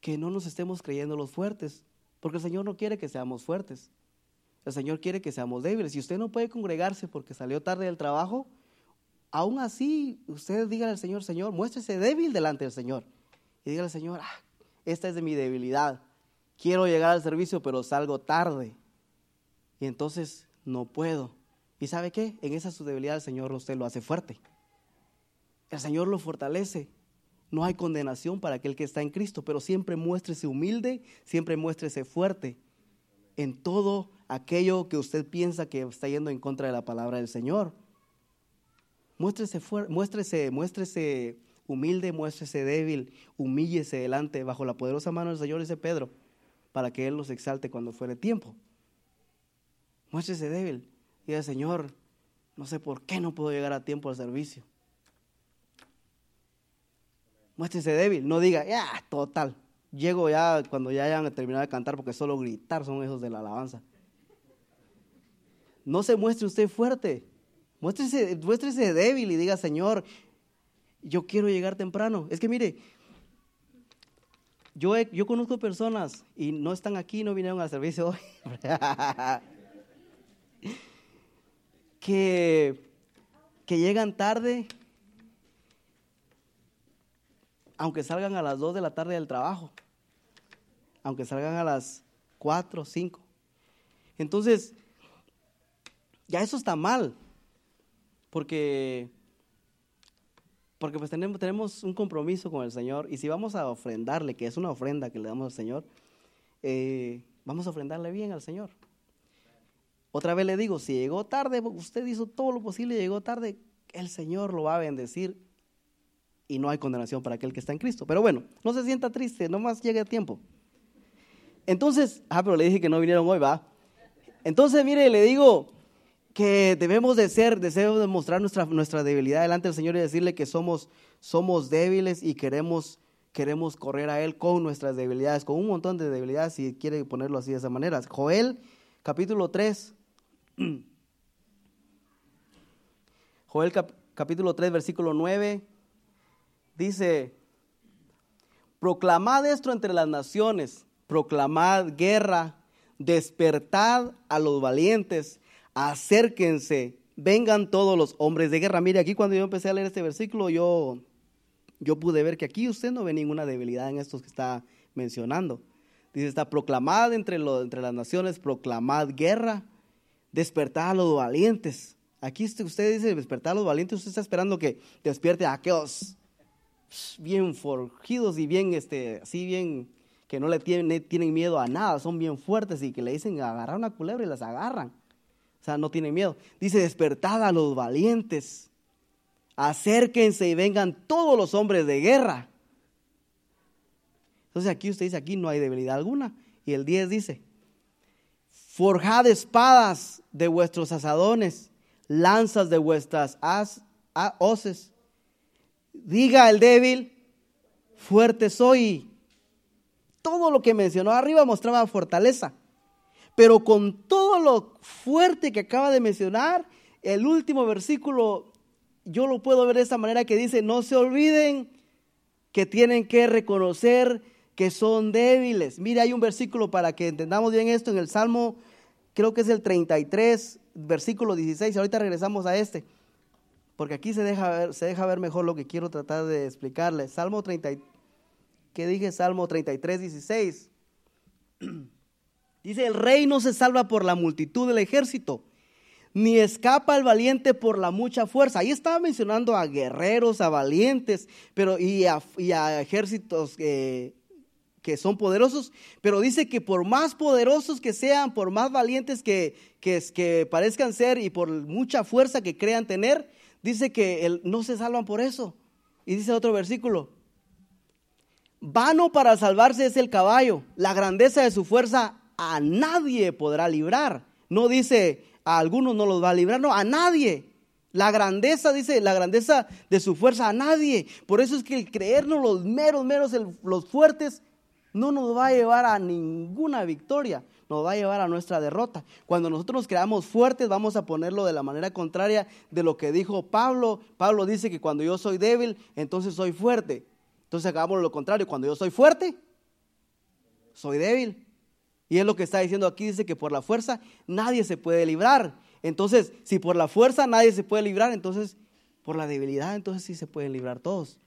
que no nos estemos creyendo los fuertes, porque el Señor no quiere que seamos fuertes. El Señor quiere que seamos débiles. Si usted no puede congregarse porque salió tarde del trabajo, aún así usted diga al Señor, Señor, muéstrese débil delante del Señor. Y diga al Señor, ah, esta es de mi debilidad. Quiero llegar al servicio, pero salgo tarde. Y entonces no puedo. ¿Y sabe qué? En esa su debilidad el Señor usted lo hace fuerte. El Señor lo fortalece. No hay condenación para aquel que está en Cristo, pero siempre muéstrese humilde, siempre muéstrese fuerte en todo aquello que usted piensa que está yendo en contra de la palabra del Señor. Muéstrese, muéstrese, muéstrese humilde, muéstrese débil, humíllese delante bajo la poderosa mano del Señor, dice Pedro, para que Él los exalte cuando fuere tiempo. Muéstrese débil. Y el Señor, no sé por qué no puedo llegar a tiempo al servicio. Muéstrese débil, no diga, ya, total. Llego ya cuando ya hayan terminado de cantar porque solo gritar son esos de la alabanza. No se muestre usted fuerte. Muéstrese, muéstrese débil y diga, Señor, yo quiero llegar temprano. Es que mire, yo, yo conozco personas y no están aquí, no vinieron al servicio hoy. <laughs> que, que llegan tarde, aunque salgan a las 2 de la tarde del trabajo, aunque salgan a las 4, 5. Entonces, ya eso está mal, porque, porque pues tenemos, tenemos un compromiso con el Señor y si vamos a ofrendarle, que es una ofrenda que le damos al Señor, eh, vamos a ofrendarle bien al Señor. Otra vez le digo, si llegó tarde, usted hizo todo lo posible, llegó tarde, el Señor lo va a bendecir y no hay condenación para aquel que está en Cristo. Pero bueno, no se sienta triste, nomás llegue a tiempo. Entonces, ah, pero le dije que no vinieron hoy, va. Entonces, mire, le digo que debemos de ser, debemos de mostrar nuestra, nuestra debilidad delante del Señor y decirle que somos, somos débiles y queremos, queremos correr a Él con nuestras debilidades, con un montón de debilidades, si quiere ponerlo así de esa manera. Joel capítulo 3. <clears throat> Joel capítulo 3, versículo 9. Dice, proclamad esto entre las naciones, proclamad guerra, despertad a los valientes, acérquense, vengan todos los hombres de guerra. Mire, aquí cuando yo empecé a leer este versículo, yo, yo pude ver que aquí usted no ve ninguna debilidad en estos que está mencionando. Dice, está proclamad entre, entre las naciones, proclamad guerra, despertad a los valientes. Aquí usted dice despertar a los valientes, usted está esperando que despierte a aquellos bien forjidos y bien, este, así bien, que no le tienen, tienen miedo a nada, son bien fuertes y que le dicen agarrar una culebra y las agarran. O sea, no tienen miedo. Dice, despertad a los valientes, acérquense y vengan todos los hombres de guerra. Entonces aquí usted dice, aquí no hay debilidad alguna. Y el 10 dice, forjad espadas de vuestros asadones, lanzas de vuestras as, hoces. Diga el débil, fuerte soy. Todo lo que mencionó arriba mostraba fortaleza. Pero con todo lo fuerte que acaba de mencionar, el último versículo, yo lo puedo ver de esta manera que dice, no se olviden que tienen que reconocer que son débiles. Mire, hay un versículo para que entendamos bien esto en el Salmo, creo que es el 33, versículo 16. Ahorita regresamos a este, porque aquí se deja ver, se deja ver mejor lo que quiero tratar de explicarle. Salmo 30, ¿qué dije? Salmo 33, 16. <clears throat> Dice, el rey no se salva por la multitud del ejército, ni escapa el valiente por la mucha fuerza. Ahí estaba mencionando a guerreros, a valientes, pero y a, ejércitos eh, que son poderosos, pero dice que por más poderosos que sean, por más valientes que, que, parezcan ser y por mucha fuerza que crean tener, dice que no se salvan por eso. Y dice otro versículo, vano para salvarse es el caballo, la grandeza de su fuerza a nadie podrá librar. No dice a algunos no los va a librar, no, a nadie. La grandeza, dice, la grandeza de su fuerza a nadie. Por eso es que el creernos los meros, meros, los fuertes, no nos va a llevar a ninguna victoria, nos va a llevar a nuestra derrota. Cuando nosotros nos creamos fuertes, vamos a ponerlo de la manera contraria de lo que dijo Pablo. Pablo dice que cuando yo soy débil, entonces soy fuerte. Entonces hagamos lo contrario, cuando yo soy fuerte, soy débil. Y es lo que está diciendo aquí, dice que por la fuerza nadie se puede librar. Entonces, si por la fuerza nadie se puede librar, entonces por la debilidad, entonces sí se pueden librar todos.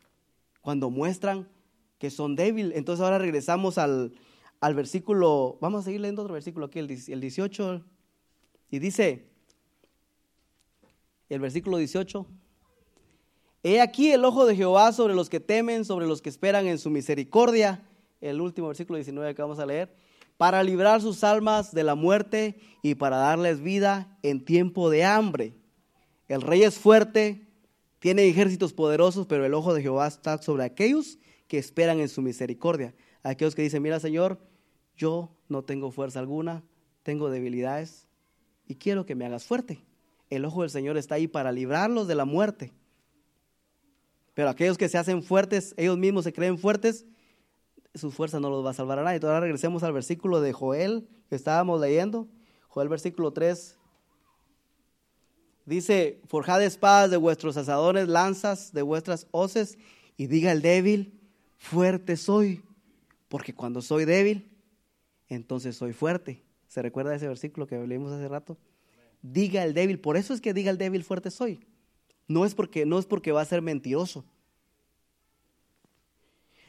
Cuando muestran que son débiles. Entonces ahora regresamos al, versículo, vamos a seguir leyendo otro versículo aquí, el 18. Y dice, el versículo 18, He aquí el ojo de Jehová sobre los que temen, sobre los que esperan en su misericordia. El último versículo 19 que vamos a leer. Para librar sus almas de la muerte y para darles vida en tiempo de hambre. El rey es fuerte, tiene ejércitos poderosos, pero el ojo de Jehová está sobre aquellos que esperan en su misericordia. Aquellos que dicen, mira Señor, yo no tengo fuerza alguna, tengo debilidades y quiero que me hagas fuerte. El ojo del Señor está ahí para librarlos de la muerte. Pero aquellos que se hacen fuertes, ellos mismos se creen fuertes, su fuerza no los va a salvar a nadie. Entonces ahora regresemos al versículo de Joel que estábamos leyendo. Joel versículo 3. Dice, forjad espadas de vuestros asadores, lanzas de vuestras hoces, y diga el débil, fuerte soy, porque cuando soy débil, entonces soy fuerte. ¿Se recuerda ese versículo que leímos hace rato? Diga el débil, por eso es que diga el débil fuerte soy. No es porque no es porque va a ser mentiroso.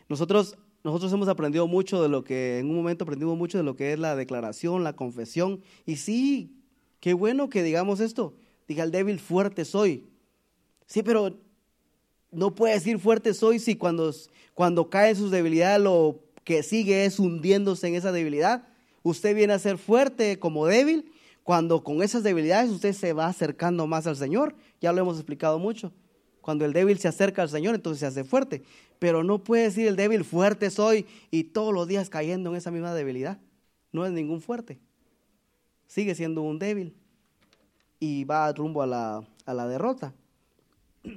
Nosotros nosotros hemos aprendido mucho de lo que en un momento aprendimos mucho de lo que es la declaración, la confesión y sí, qué bueno que digamos esto. Diga el débil fuerte soy. Sí, pero no puede decir fuerte soy si cuando, cuando cae en sus debilidades lo que sigue es hundiéndose en esa debilidad. Usted viene a ser fuerte como débil cuando con esas debilidades usted se va acercando más al Señor. Ya lo hemos explicado mucho. Cuando el débil se acerca al Señor, entonces se hace fuerte. Pero no puede decir el débil fuerte soy y todos los días cayendo en esa misma debilidad. No es ningún fuerte. Sigue siendo un débil y va rumbo a la, a la derrota. <clears throat>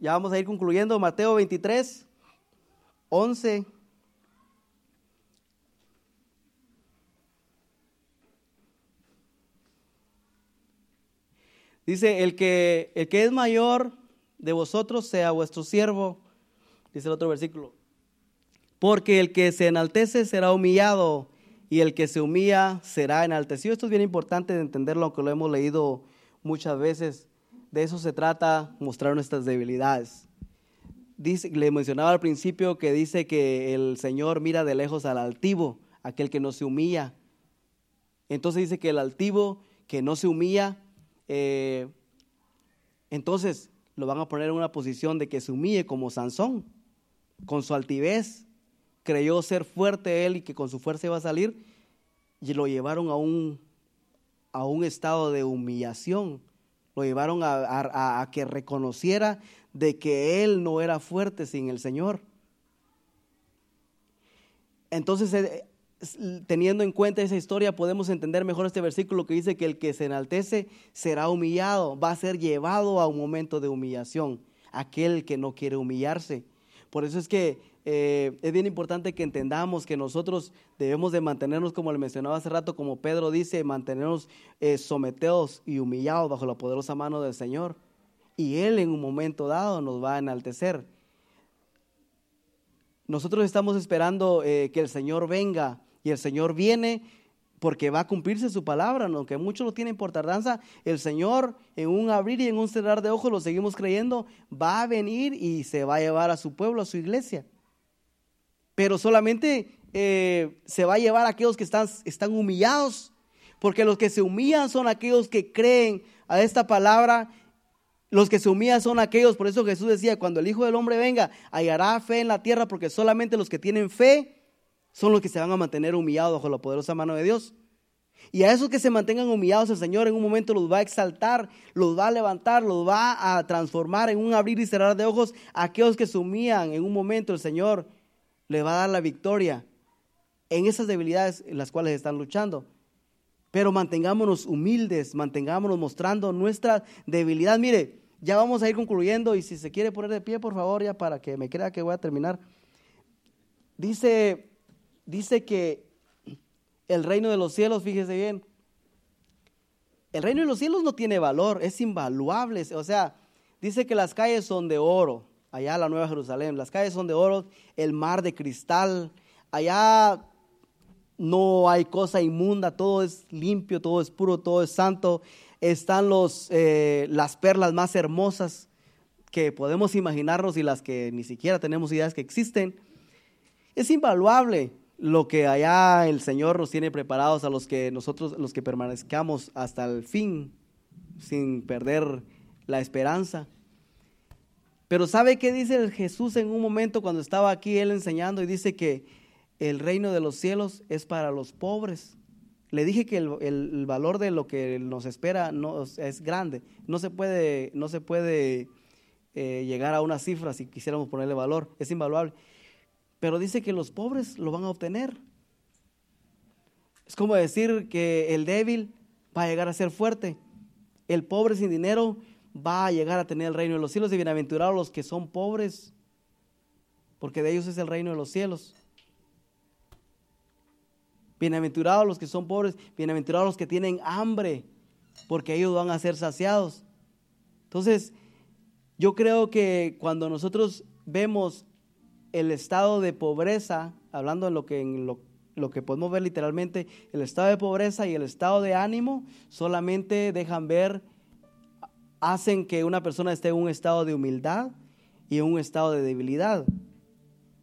Ya vamos a ir concluyendo. Mateo 23, 11. Dice, el que, el que es mayor de vosotros sea vuestro siervo. Dice el otro versículo. Porque el que se enaltece será humillado y el que se humilla será enaltecido. Esto es bien importante de entenderlo, aunque lo hemos leído muchas veces. De eso se trata, mostrar nuestras debilidades. Dice, le mencionaba al principio que dice que el Señor mira de lejos al altivo, aquel que no se humilla. Entonces dice que el altivo que no se humilla, eh, entonces lo van a poner en una posición de que se humille como Sansón, con su altivez, creyó ser fuerte él y que con su fuerza iba a salir, y lo llevaron a un, a un estado de humillación. Lo llevaron a, que reconociera de que él no era fuerte sin el Señor. Entonces, eh, teniendo en cuenta esa historia, podemos entender mejor este versículo que dice que el que se enaltece será humillado, va a ser llevado a un momento de humillación, aquel que no quiere humillarse. Por eso es que eh, es bien importante que entendamos que nosotros debemos de mantenernos, como le mencionaba hace rato, como Pedro dice, mantenernos eh, sometidos y humillados bajo la poderosa mano del Señor. Y Él en un momento dado nos va a enaltecer. Nosotros estamos esperando eh, que el Señor venga y el Señor viene porque va a cumplirse su palabra, aunque muchos lo tienen por tardanza, el Señor en un abrir y en un cerrar de ojos, lo seguimos creyendo, va a venir y se va a llevar a su pueblo, a su iglesia. Pero solamente eh, se va a llevar a aquellos que están, están humillados, porque los que se humillan son aquellos que creen a esta palabra. Los que se humillan son aquellos, por eso Jesús decía, cuando el Hijo del Hombre venga, hallará fe en la tierra, porque solamente los que tienen fe son los que se van a mantener humillados bajo la poderosa mano de Dios. Y a esos que se mantengan humillados, el Señor en un momento los va a exaltar, los va a levantar, los va a transformar en un abrir y cerrar de ojos. aquellos que se humillan en un momento, el Señor le va a dar la victoria en esas debilidades en las cuales están luchando. Pero mantengámonos humildes, mantengámonos mostrando nuestra debilidad. Mire, ya vamos a ir concluyendo y si se quiere poner de pie, por favor, ya para que me crea que voy a terminar. Dice, dice que el reino de los cielos, fíjese bien, el reino de los cielos no tiene valor, es invaluable. O sea, dice que las calles son de oro allá la Nueva Jerusalén. Las calles son de oro, el mar de cristal. Allá no hay cosa inmunda, todo es limpio, todo es puro, todo es santo. Están los, eh, las perlas más hermosas que podemos imaginarnos y las que ni siquiera tenemos ideas que existen. Es invaluable lo que allá el Señor nos tiene preparados a los que nosotros, los que permanezcamos hasta el fin, sin perder la esperanza. Pero ¿sabe qué dice Jesús en un momento cuando estaba aquí él enseñando y dice que el reino de los cielos es para los pobres? Le dije que el, valor de lo que nos espera no, es grande. No se puede, no se puede eh, llegar a una cifra si quisiéramos ponerle valor. Es invaluable. Pero dice que los pobres lo van a obtener. Es como decir que el débil va a llegar a ser fuerte. El pobre sin dinero va a llegar a tener el reino de los cielos y bienaventurados los que son pobres, porque de ellos es el reino de los cielos. Bienaventurados los que son pobres, bienaventurados los que tienen hambre, porque ellos van a ser saciados. Entonces, yo creo que cuando nosotros vemos el estado de pobreza, hablando de lo que, en lo, lo que podemos ver literalmente, el estado de pobreza y el estado de ánimo, solamente dejan ver hacen que una persona esté en un estado de humildad y en un estado de debilidad.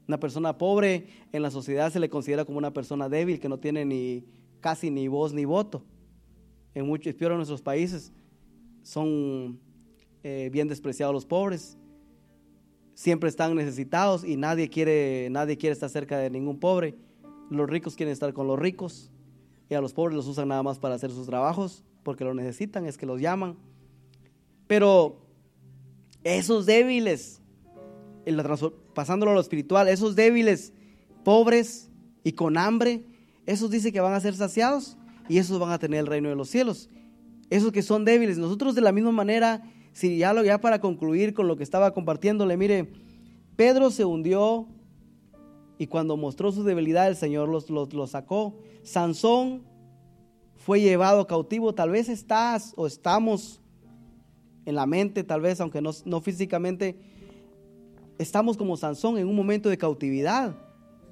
Una persona pobre en la sociedad se le considera como una persona débil que no tiene ni casi ni voz ni voto. En muchos, peor en nuestros países, son eh, bien despreciados los pobres. Siempre están necesitados y nadie quiere, nadie quiere estar cerca de ningún pobre. Los ricos quieren estar con los ricos y a los pobres los usan nada más para hacer sus trabajos porque lo necesitan, es que los llaman. Pero esos débiles, pasándolo a lo espiritual, esos débiles, pobres y con hambre, esos dice que van a ser saciados y esos van a tener el reino de los cielos. Esos que son débiles, nosotros de la misma manera, si ya, lo, ya para concluir con lo que estaba compartiéndole, mire, Pedro se hundió y cuando mostró su debilidad el Señor los, los sacó. Sansón fue llevado cautivo, tal vez estás o estamos en la mente, tal vez, aunque no, no físicamente, estamos como Sansón en un momento de cautividad.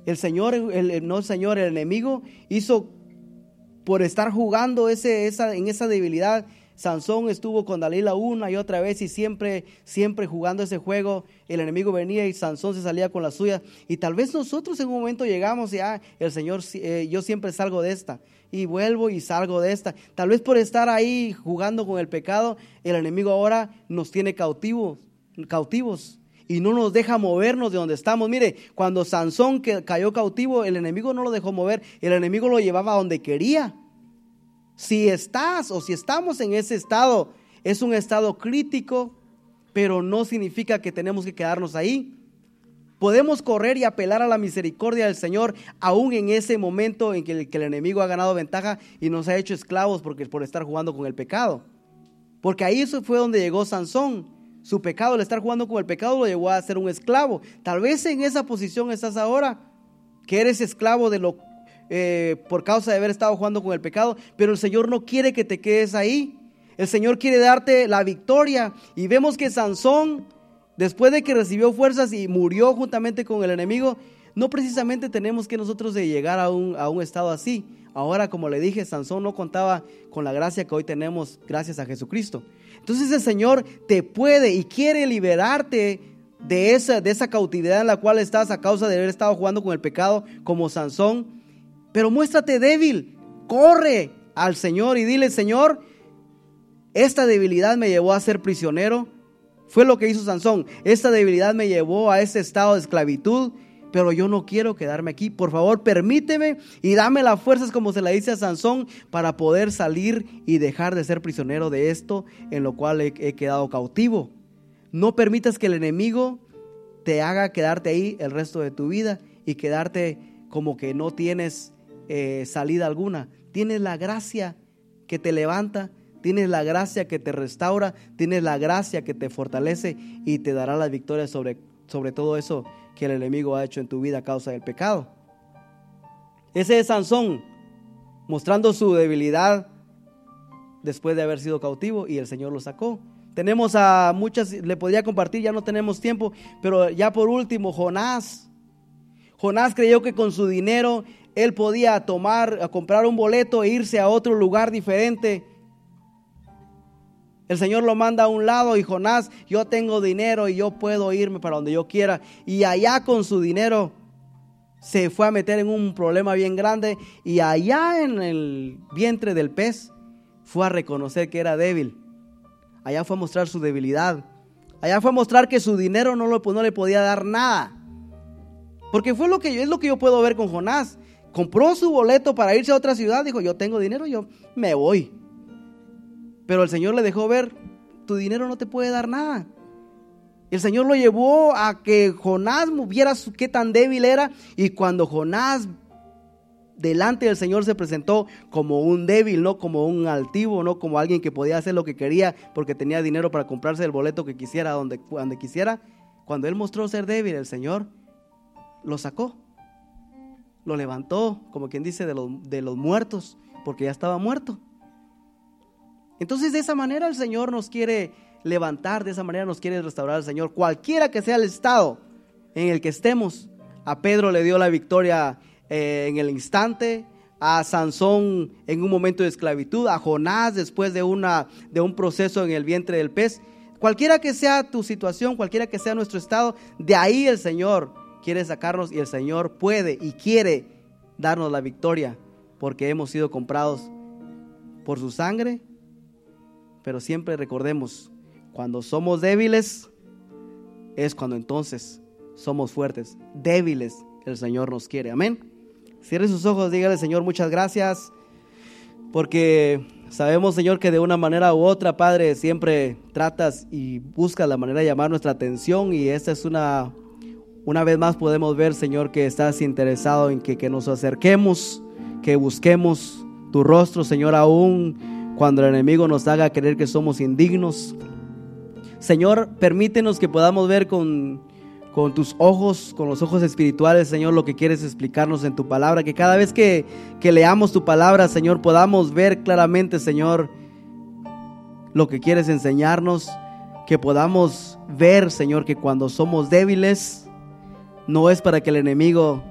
El Señor, el, no el Señor, el enemigo hizo por estar jugando ese, esa, en esa debilidad. Sansón estuvo con Dalila una y otra vez y siempre, siempre jugando ese juego. El enemigo venía y Sansón se salía con la suya. Y tal vez nosotros en un momento llegamos y, ah, el Señor, eh, yo siempre salgo de esta. Y vuelvo y salgo de esta. Tal vez por estar ahí jugando con el pecado, el enemigo ahora nos tiene cautivos, cautivos y no nos deja movernos de donde estamos. Mire, cuando Sansón cayó cautivo, el enemigo no lo dejó mover, el enemigo lo llevaba a donde quería. Si estás o si estamos en ese estado, es un estado crítico, pero no significa que tenemos que quedarnos ahí. Podemos correr y apelar a la misericordia del Señor aún en ese momento en que el, enemigo ha ganado ventaja y nos ha hecho esclavos porque, por estar jugando con el pecado. Porque ahí eso fue donde llegó Sansón. Su pecado, el estar jugando con el pecado, lo llevó a ser un esclavo. Tal vez en esa posición estás ahora, que eres esclavo de lo eh, por causa de haber estado jugando con el pecado, pero el Señor no quiere que te quedes ahí. El Señor quiere darte la victoria. Y vemos que Sansón, después de que recibió fuerzas y murió juntamente con el enemigo, no precisamente tenemos que nosotros de llegar a un, a un estado así. Ahora, como le dije, Sansón no contaba con la gracia que hoy tenemos gracias a Jesucristo. Entonces el Señor te puede y quiere liberarte de esa, de esa cautividad en la cual estás a causa de haber estado jugando con el pecado como Sansón. Pero muéstrate débil, corre al Señor y dile, Señor, esta debilidad me llevó a ser prisionero. Fue lo que hizo Sansón. Esta debilidad me llevó a ese estado de esclavitud pero yo no quiero quedarme aquí. Por favor, permíteme y dame las fuerzas como se la dice a Sansón para poder salir y dejar de ser prisionero de esto en lo cual he, quedado cautivo. No permitas que el enemigo te haga quedarte ahí el resto de tu vida y quedarte como que no tienes eh, salida alguna. Tienes la gracia que te levanta, tienes la gracia que te restaura, tienes la gracia que te fortalece y te dará la victoria sobre, sobre todo eso que el enemigo ha hecho en tu vida a causa del pecado. Ese es Sansón, mostrando su debilidad después de haber sido cautivo y el Señor lo sacó. Tenemos a muchas, le podría compartir, ya no tenemos tiempo, pero ya por último, Jonás. Jonás creyó que con su dinero él podía tomar, comprar un boleto e irse a otro lugar diferente el Señor lo manda a un lado y Jonás, yo tengo dinero y yo puedo irme para donde yo quiera. Y allá con su dinero se fue a meter en un problema bien grande y allá en el vientre del pez fue a reconocer que era débil. Allá fue a mostrar su debilidad. Allá fue a mostrar que su dinero no, no le podía dar nada. Porque fue lo que es lo que yo puedo ver con Jonás. Compró su boleto para irse a otra ciudad, dijo, yo tengo dinero, yo me voy. Pero el Señor le dejó ver, tu dinero no te puede dar nada. El Señor lo llevó a que Jonás viera qué tan débil era y cuando Jonás delante del Señor se presentó como un débil, no como un altivo, no como alguien que podía hacer lo que quería porque tenía dinero para comprarse el boleto que quisiera donde, donde quisiera. Cuando él mostró ser débil, el Señor lo sacó, lo levantó, como quien dice, de los, de los muertos, porque ya estaba muerto. Entonces de esa manera el Señor nos quiere levantar, de esa manera nos quiere restaurar el Señor, cualquiera que sea el estado en el que estemos. A Pedro le dio la victoria eh, en el instante, a Sansón en un momento de esclavitud, a Jonás después de, una, de un proceso en el vientre del pez. Cualquiera que sea tu situación, cualquiera que sea nuestro estado, de ahí el Señor quiere sacarnos y el Señor puede y quiere darnos la victoria porque hemos sido comprados por su sangre pero siempre recordemos, cuando somos débiles, es cuando entonces somos fuertes. Débiles el Señor nos quiere. Amén. Cierre sus ojos, dígale, Señor, muchas gracias. Porque sabemos, Señor, que de una manera u otra, Padre, siempre tratas y buscas la manera de llamar nuestra atención. Y esta es una, una vez más podemos ver, Señor, que estás interesado en que, que nos acerquemos, que busquemos tu rostro, Señor, aún cuando el enemigo nos haga creer que somos indignos. Señor, permítenos que podamos ver con, con tus ojos, con los ojos espirituales, Señor, lo que quieres explicarnos en tu palabra. Que cada vez que, que leamos tu palabra, Señor, podamos ver claramente, Señor, lo que quieres enseñarnos. que podamos ver, Señor, que cuando somos débiles, no es para que el enemigo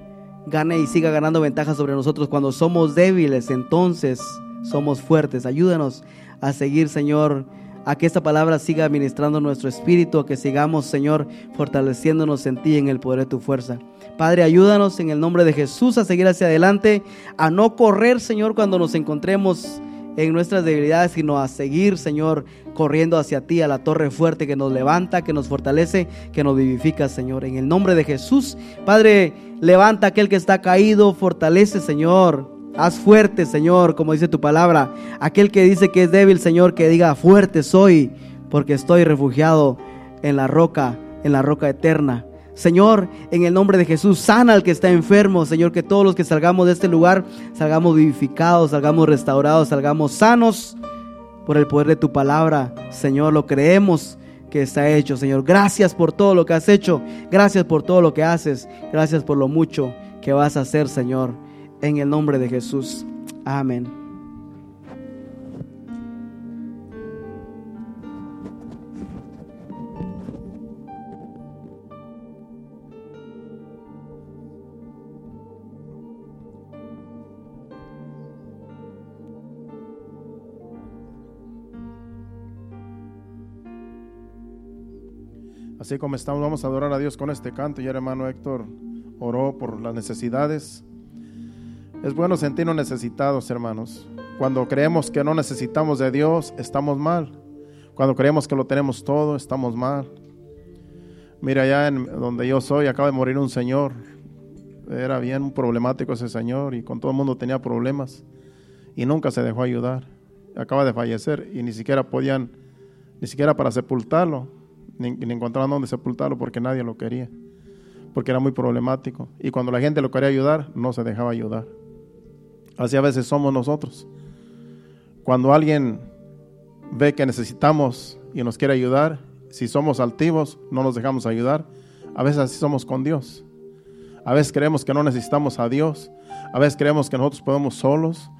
gane y siga ganando ventaja sobre nosotros. Cuando somos débiles, entonces somos fuertes. Ayúdanos a seguir, Señor, a que esta palabra siga ministrando nuestro espíritu, a que sigamos, Señor, fortaleciéndonos en ti, en el poder de tu fuerza. Padre, ayúdanos en el nombre de Jesús a seguir hacia adelante, a no correr, Señor, cuando nos encontremos en nuestras debilidades, sino a seguir, Señor, corriendo hacia ti, a la torre fuerte que nos levanta, que nos fortalece, que nos vivifica, Señor. En el nombre de Jesús, Padre, levanta aquel que está caído, fortalece, Señor. Haz fuerte, Señor, como dice tu palabra. Aquel que dice que es débil, Señor, que diga, fuerte soy, porque estoy refugiado en la roca, en la roca eterna. Señor, en el nombre de Jesús, sana al que está enfermo. Señor, que todos los que salgamos de este lugar salgamos vivificados, salgamos restaurados, salgamos sanos por el poder de tu palabra. Señor, lo creemos que está hecho. Señor, gracias por todo lo que has hecho. Gracias por todo lo que haces. Gracias por lo mucho que vas a hacer, Señor. En el nombre de Jesús. Amén. Así como estamos, vamos a adorar a Dios con este canto. Y el hermano Héctor oró por las necesidades. Es bueno sentirnos necesitados, hermanos. Cuando creemos que no necesitamos de Dios, estamos mal. Cuando creemos que lo tenemos todo, estamos mal. Mira, allá donde yo soy, acaba de morir un señor. Era bien problemático ese señor y con todo el mundo tenía problemas. Y nunca se dejó ayudar. Acaba de fallecer y ni siquiera podían, ni siquiera para sepultarlo ni, encontraban dónde sepultarlo porque nadie lo quería, porque era muy problemático. Y cuando la gente lo quería ayudar, no se dejaba ayudar. Así a veces somos nosotros. Cuando alguien ve que necesitamos y nos quiere ayudar, si somos altivos, no nos dejamos ayudar. A veces así somos con Dios. A veces creemos que no necesitamos a Dios. A veces creemos que nosotros podemos solos,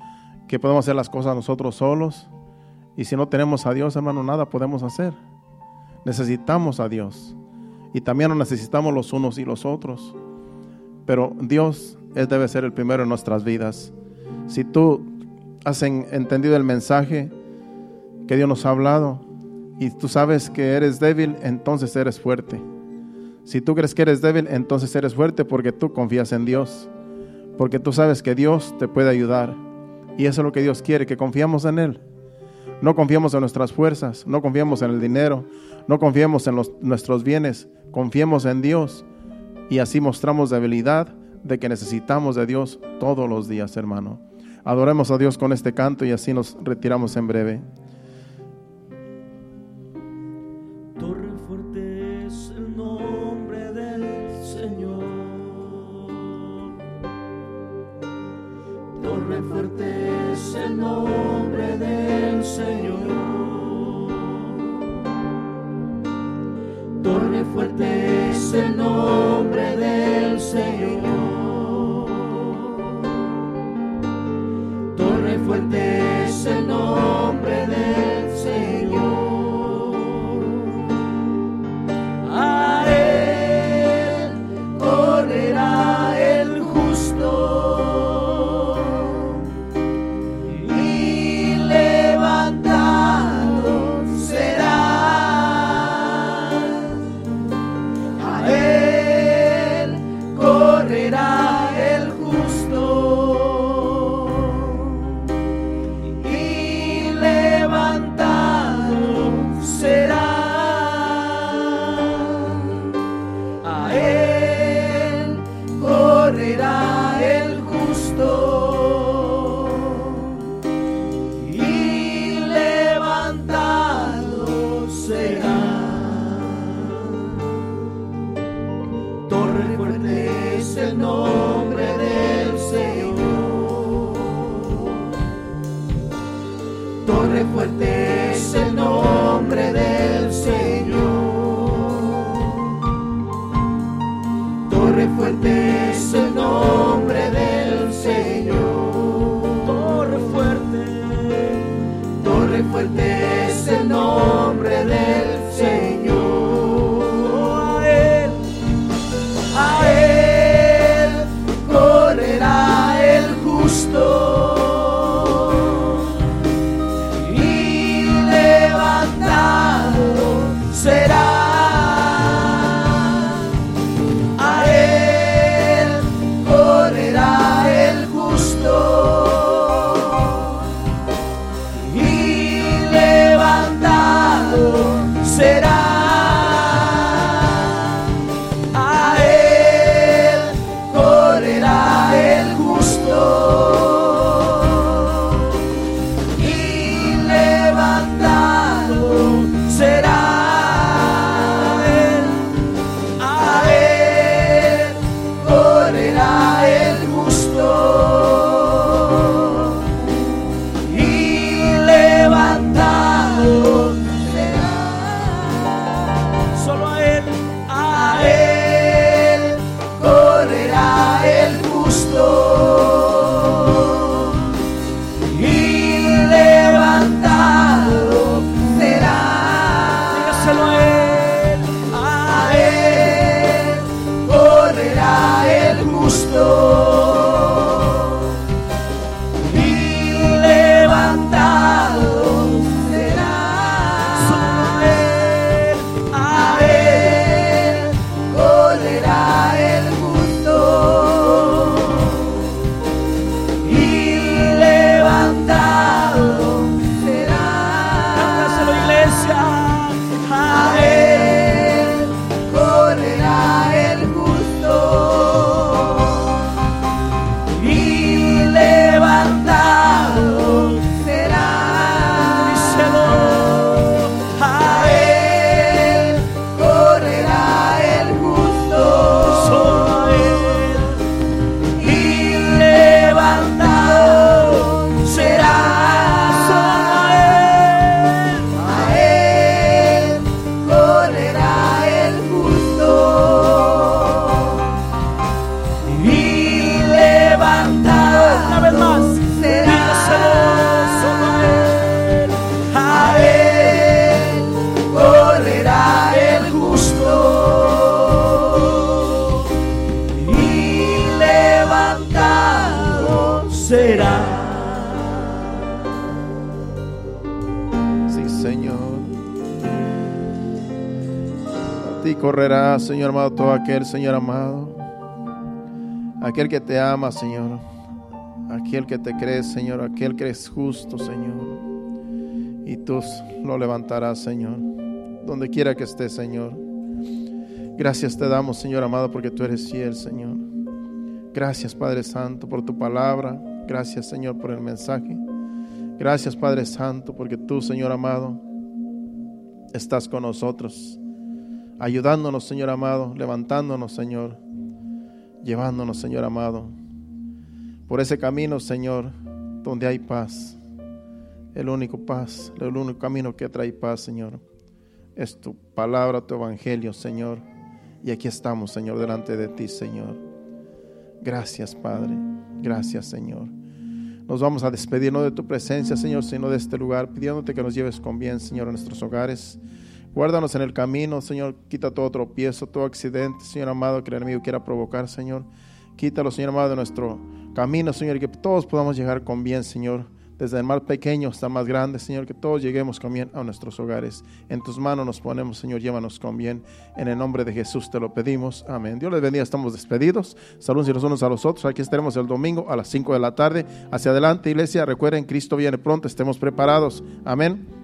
que podemos hacer las cosas nosotros solos. Y si no tenemos a Dios, hermano, nada podemos hacer. Necesitamos a Dios. Y también nos necesitamos los unos y los otros. Pero Dios Él debe ser el primero en nuestras vidas. Si tú has entendido el mensaje que Dios nos ha hablado y tú sabes que eres débil, entonces eres fuerte. Si tú crees que eres débil, entonces eres fuerte porque tú confías en Dios. Porque tú sabes que Dios te puede ayudar. Y eso es lo que Dios quiere, que confiamos en Él. No confiemos en nuestras fuerzas, no confiemos en el dinero, no confiemos en nuestros bienes, confiemos en Dios y así mostramos debilidad de que necesitamos de Dios todos los días, hermano. Adoremos a Dios con este canto y así nos retiramos en breve. Fuerte es el nombre correrá, Señor amado, todo aquel, Señor amado, aquel que te ama, Señor, aquel que te cree, Señor, aquel que es justo, Señor, y tú lo levantarás, Señor, donde quiera que esté, Señor. Gracias te damos, Señor amado, porque tú eres fiel, Señor. Gracias, Padre Santo, por tu palabra. Gracias, Señor, por el mensaje. Gracias, Padre Santo, porque tú, Señor amado, estás con nosotros ayudándonos, Señor amado, levantándonos, Señor, llevándonos, Señor amado, por ese camino, Señor, donde hay paz. El único paz, el único camino que trae paz, Señor, es tu palabra, tu evangelio, Señor. Y aquí estamos, Señor, delante de ti, Señor. Gracias, Padre. Gracias, Señor. Nos vamos a despedirnos de tu presencia, Señor, sino de este lugar, pidiéndote que nos lleves con bien, Señor, a nuestros hogares. Guárdanos en el camino, Señor. Quita todo tropiezo, todo accidente, Señor amado, que el enemigo quiera provocar, Señor. Quítalo, Señor amado, de nuestro camino, Señor, y que todos podamos llegar con bien, Señor. Desde el más pequeño hasta el más grande, Señor, que todos lleguemos con bien a nuestros hogares. En tus manos nos ponemos, Señor, llévanos con bien. En el nombre de Jesús te lo pedimos. Amén. Dios les bendiga, estamos despedidos. Saludos los unos a los otros. Aquí estaremos el domingo a las 5 de la tarde. Hacia adelante, iglesia. Recuerden, Cristo viene pronto, estemos preparados. Amén.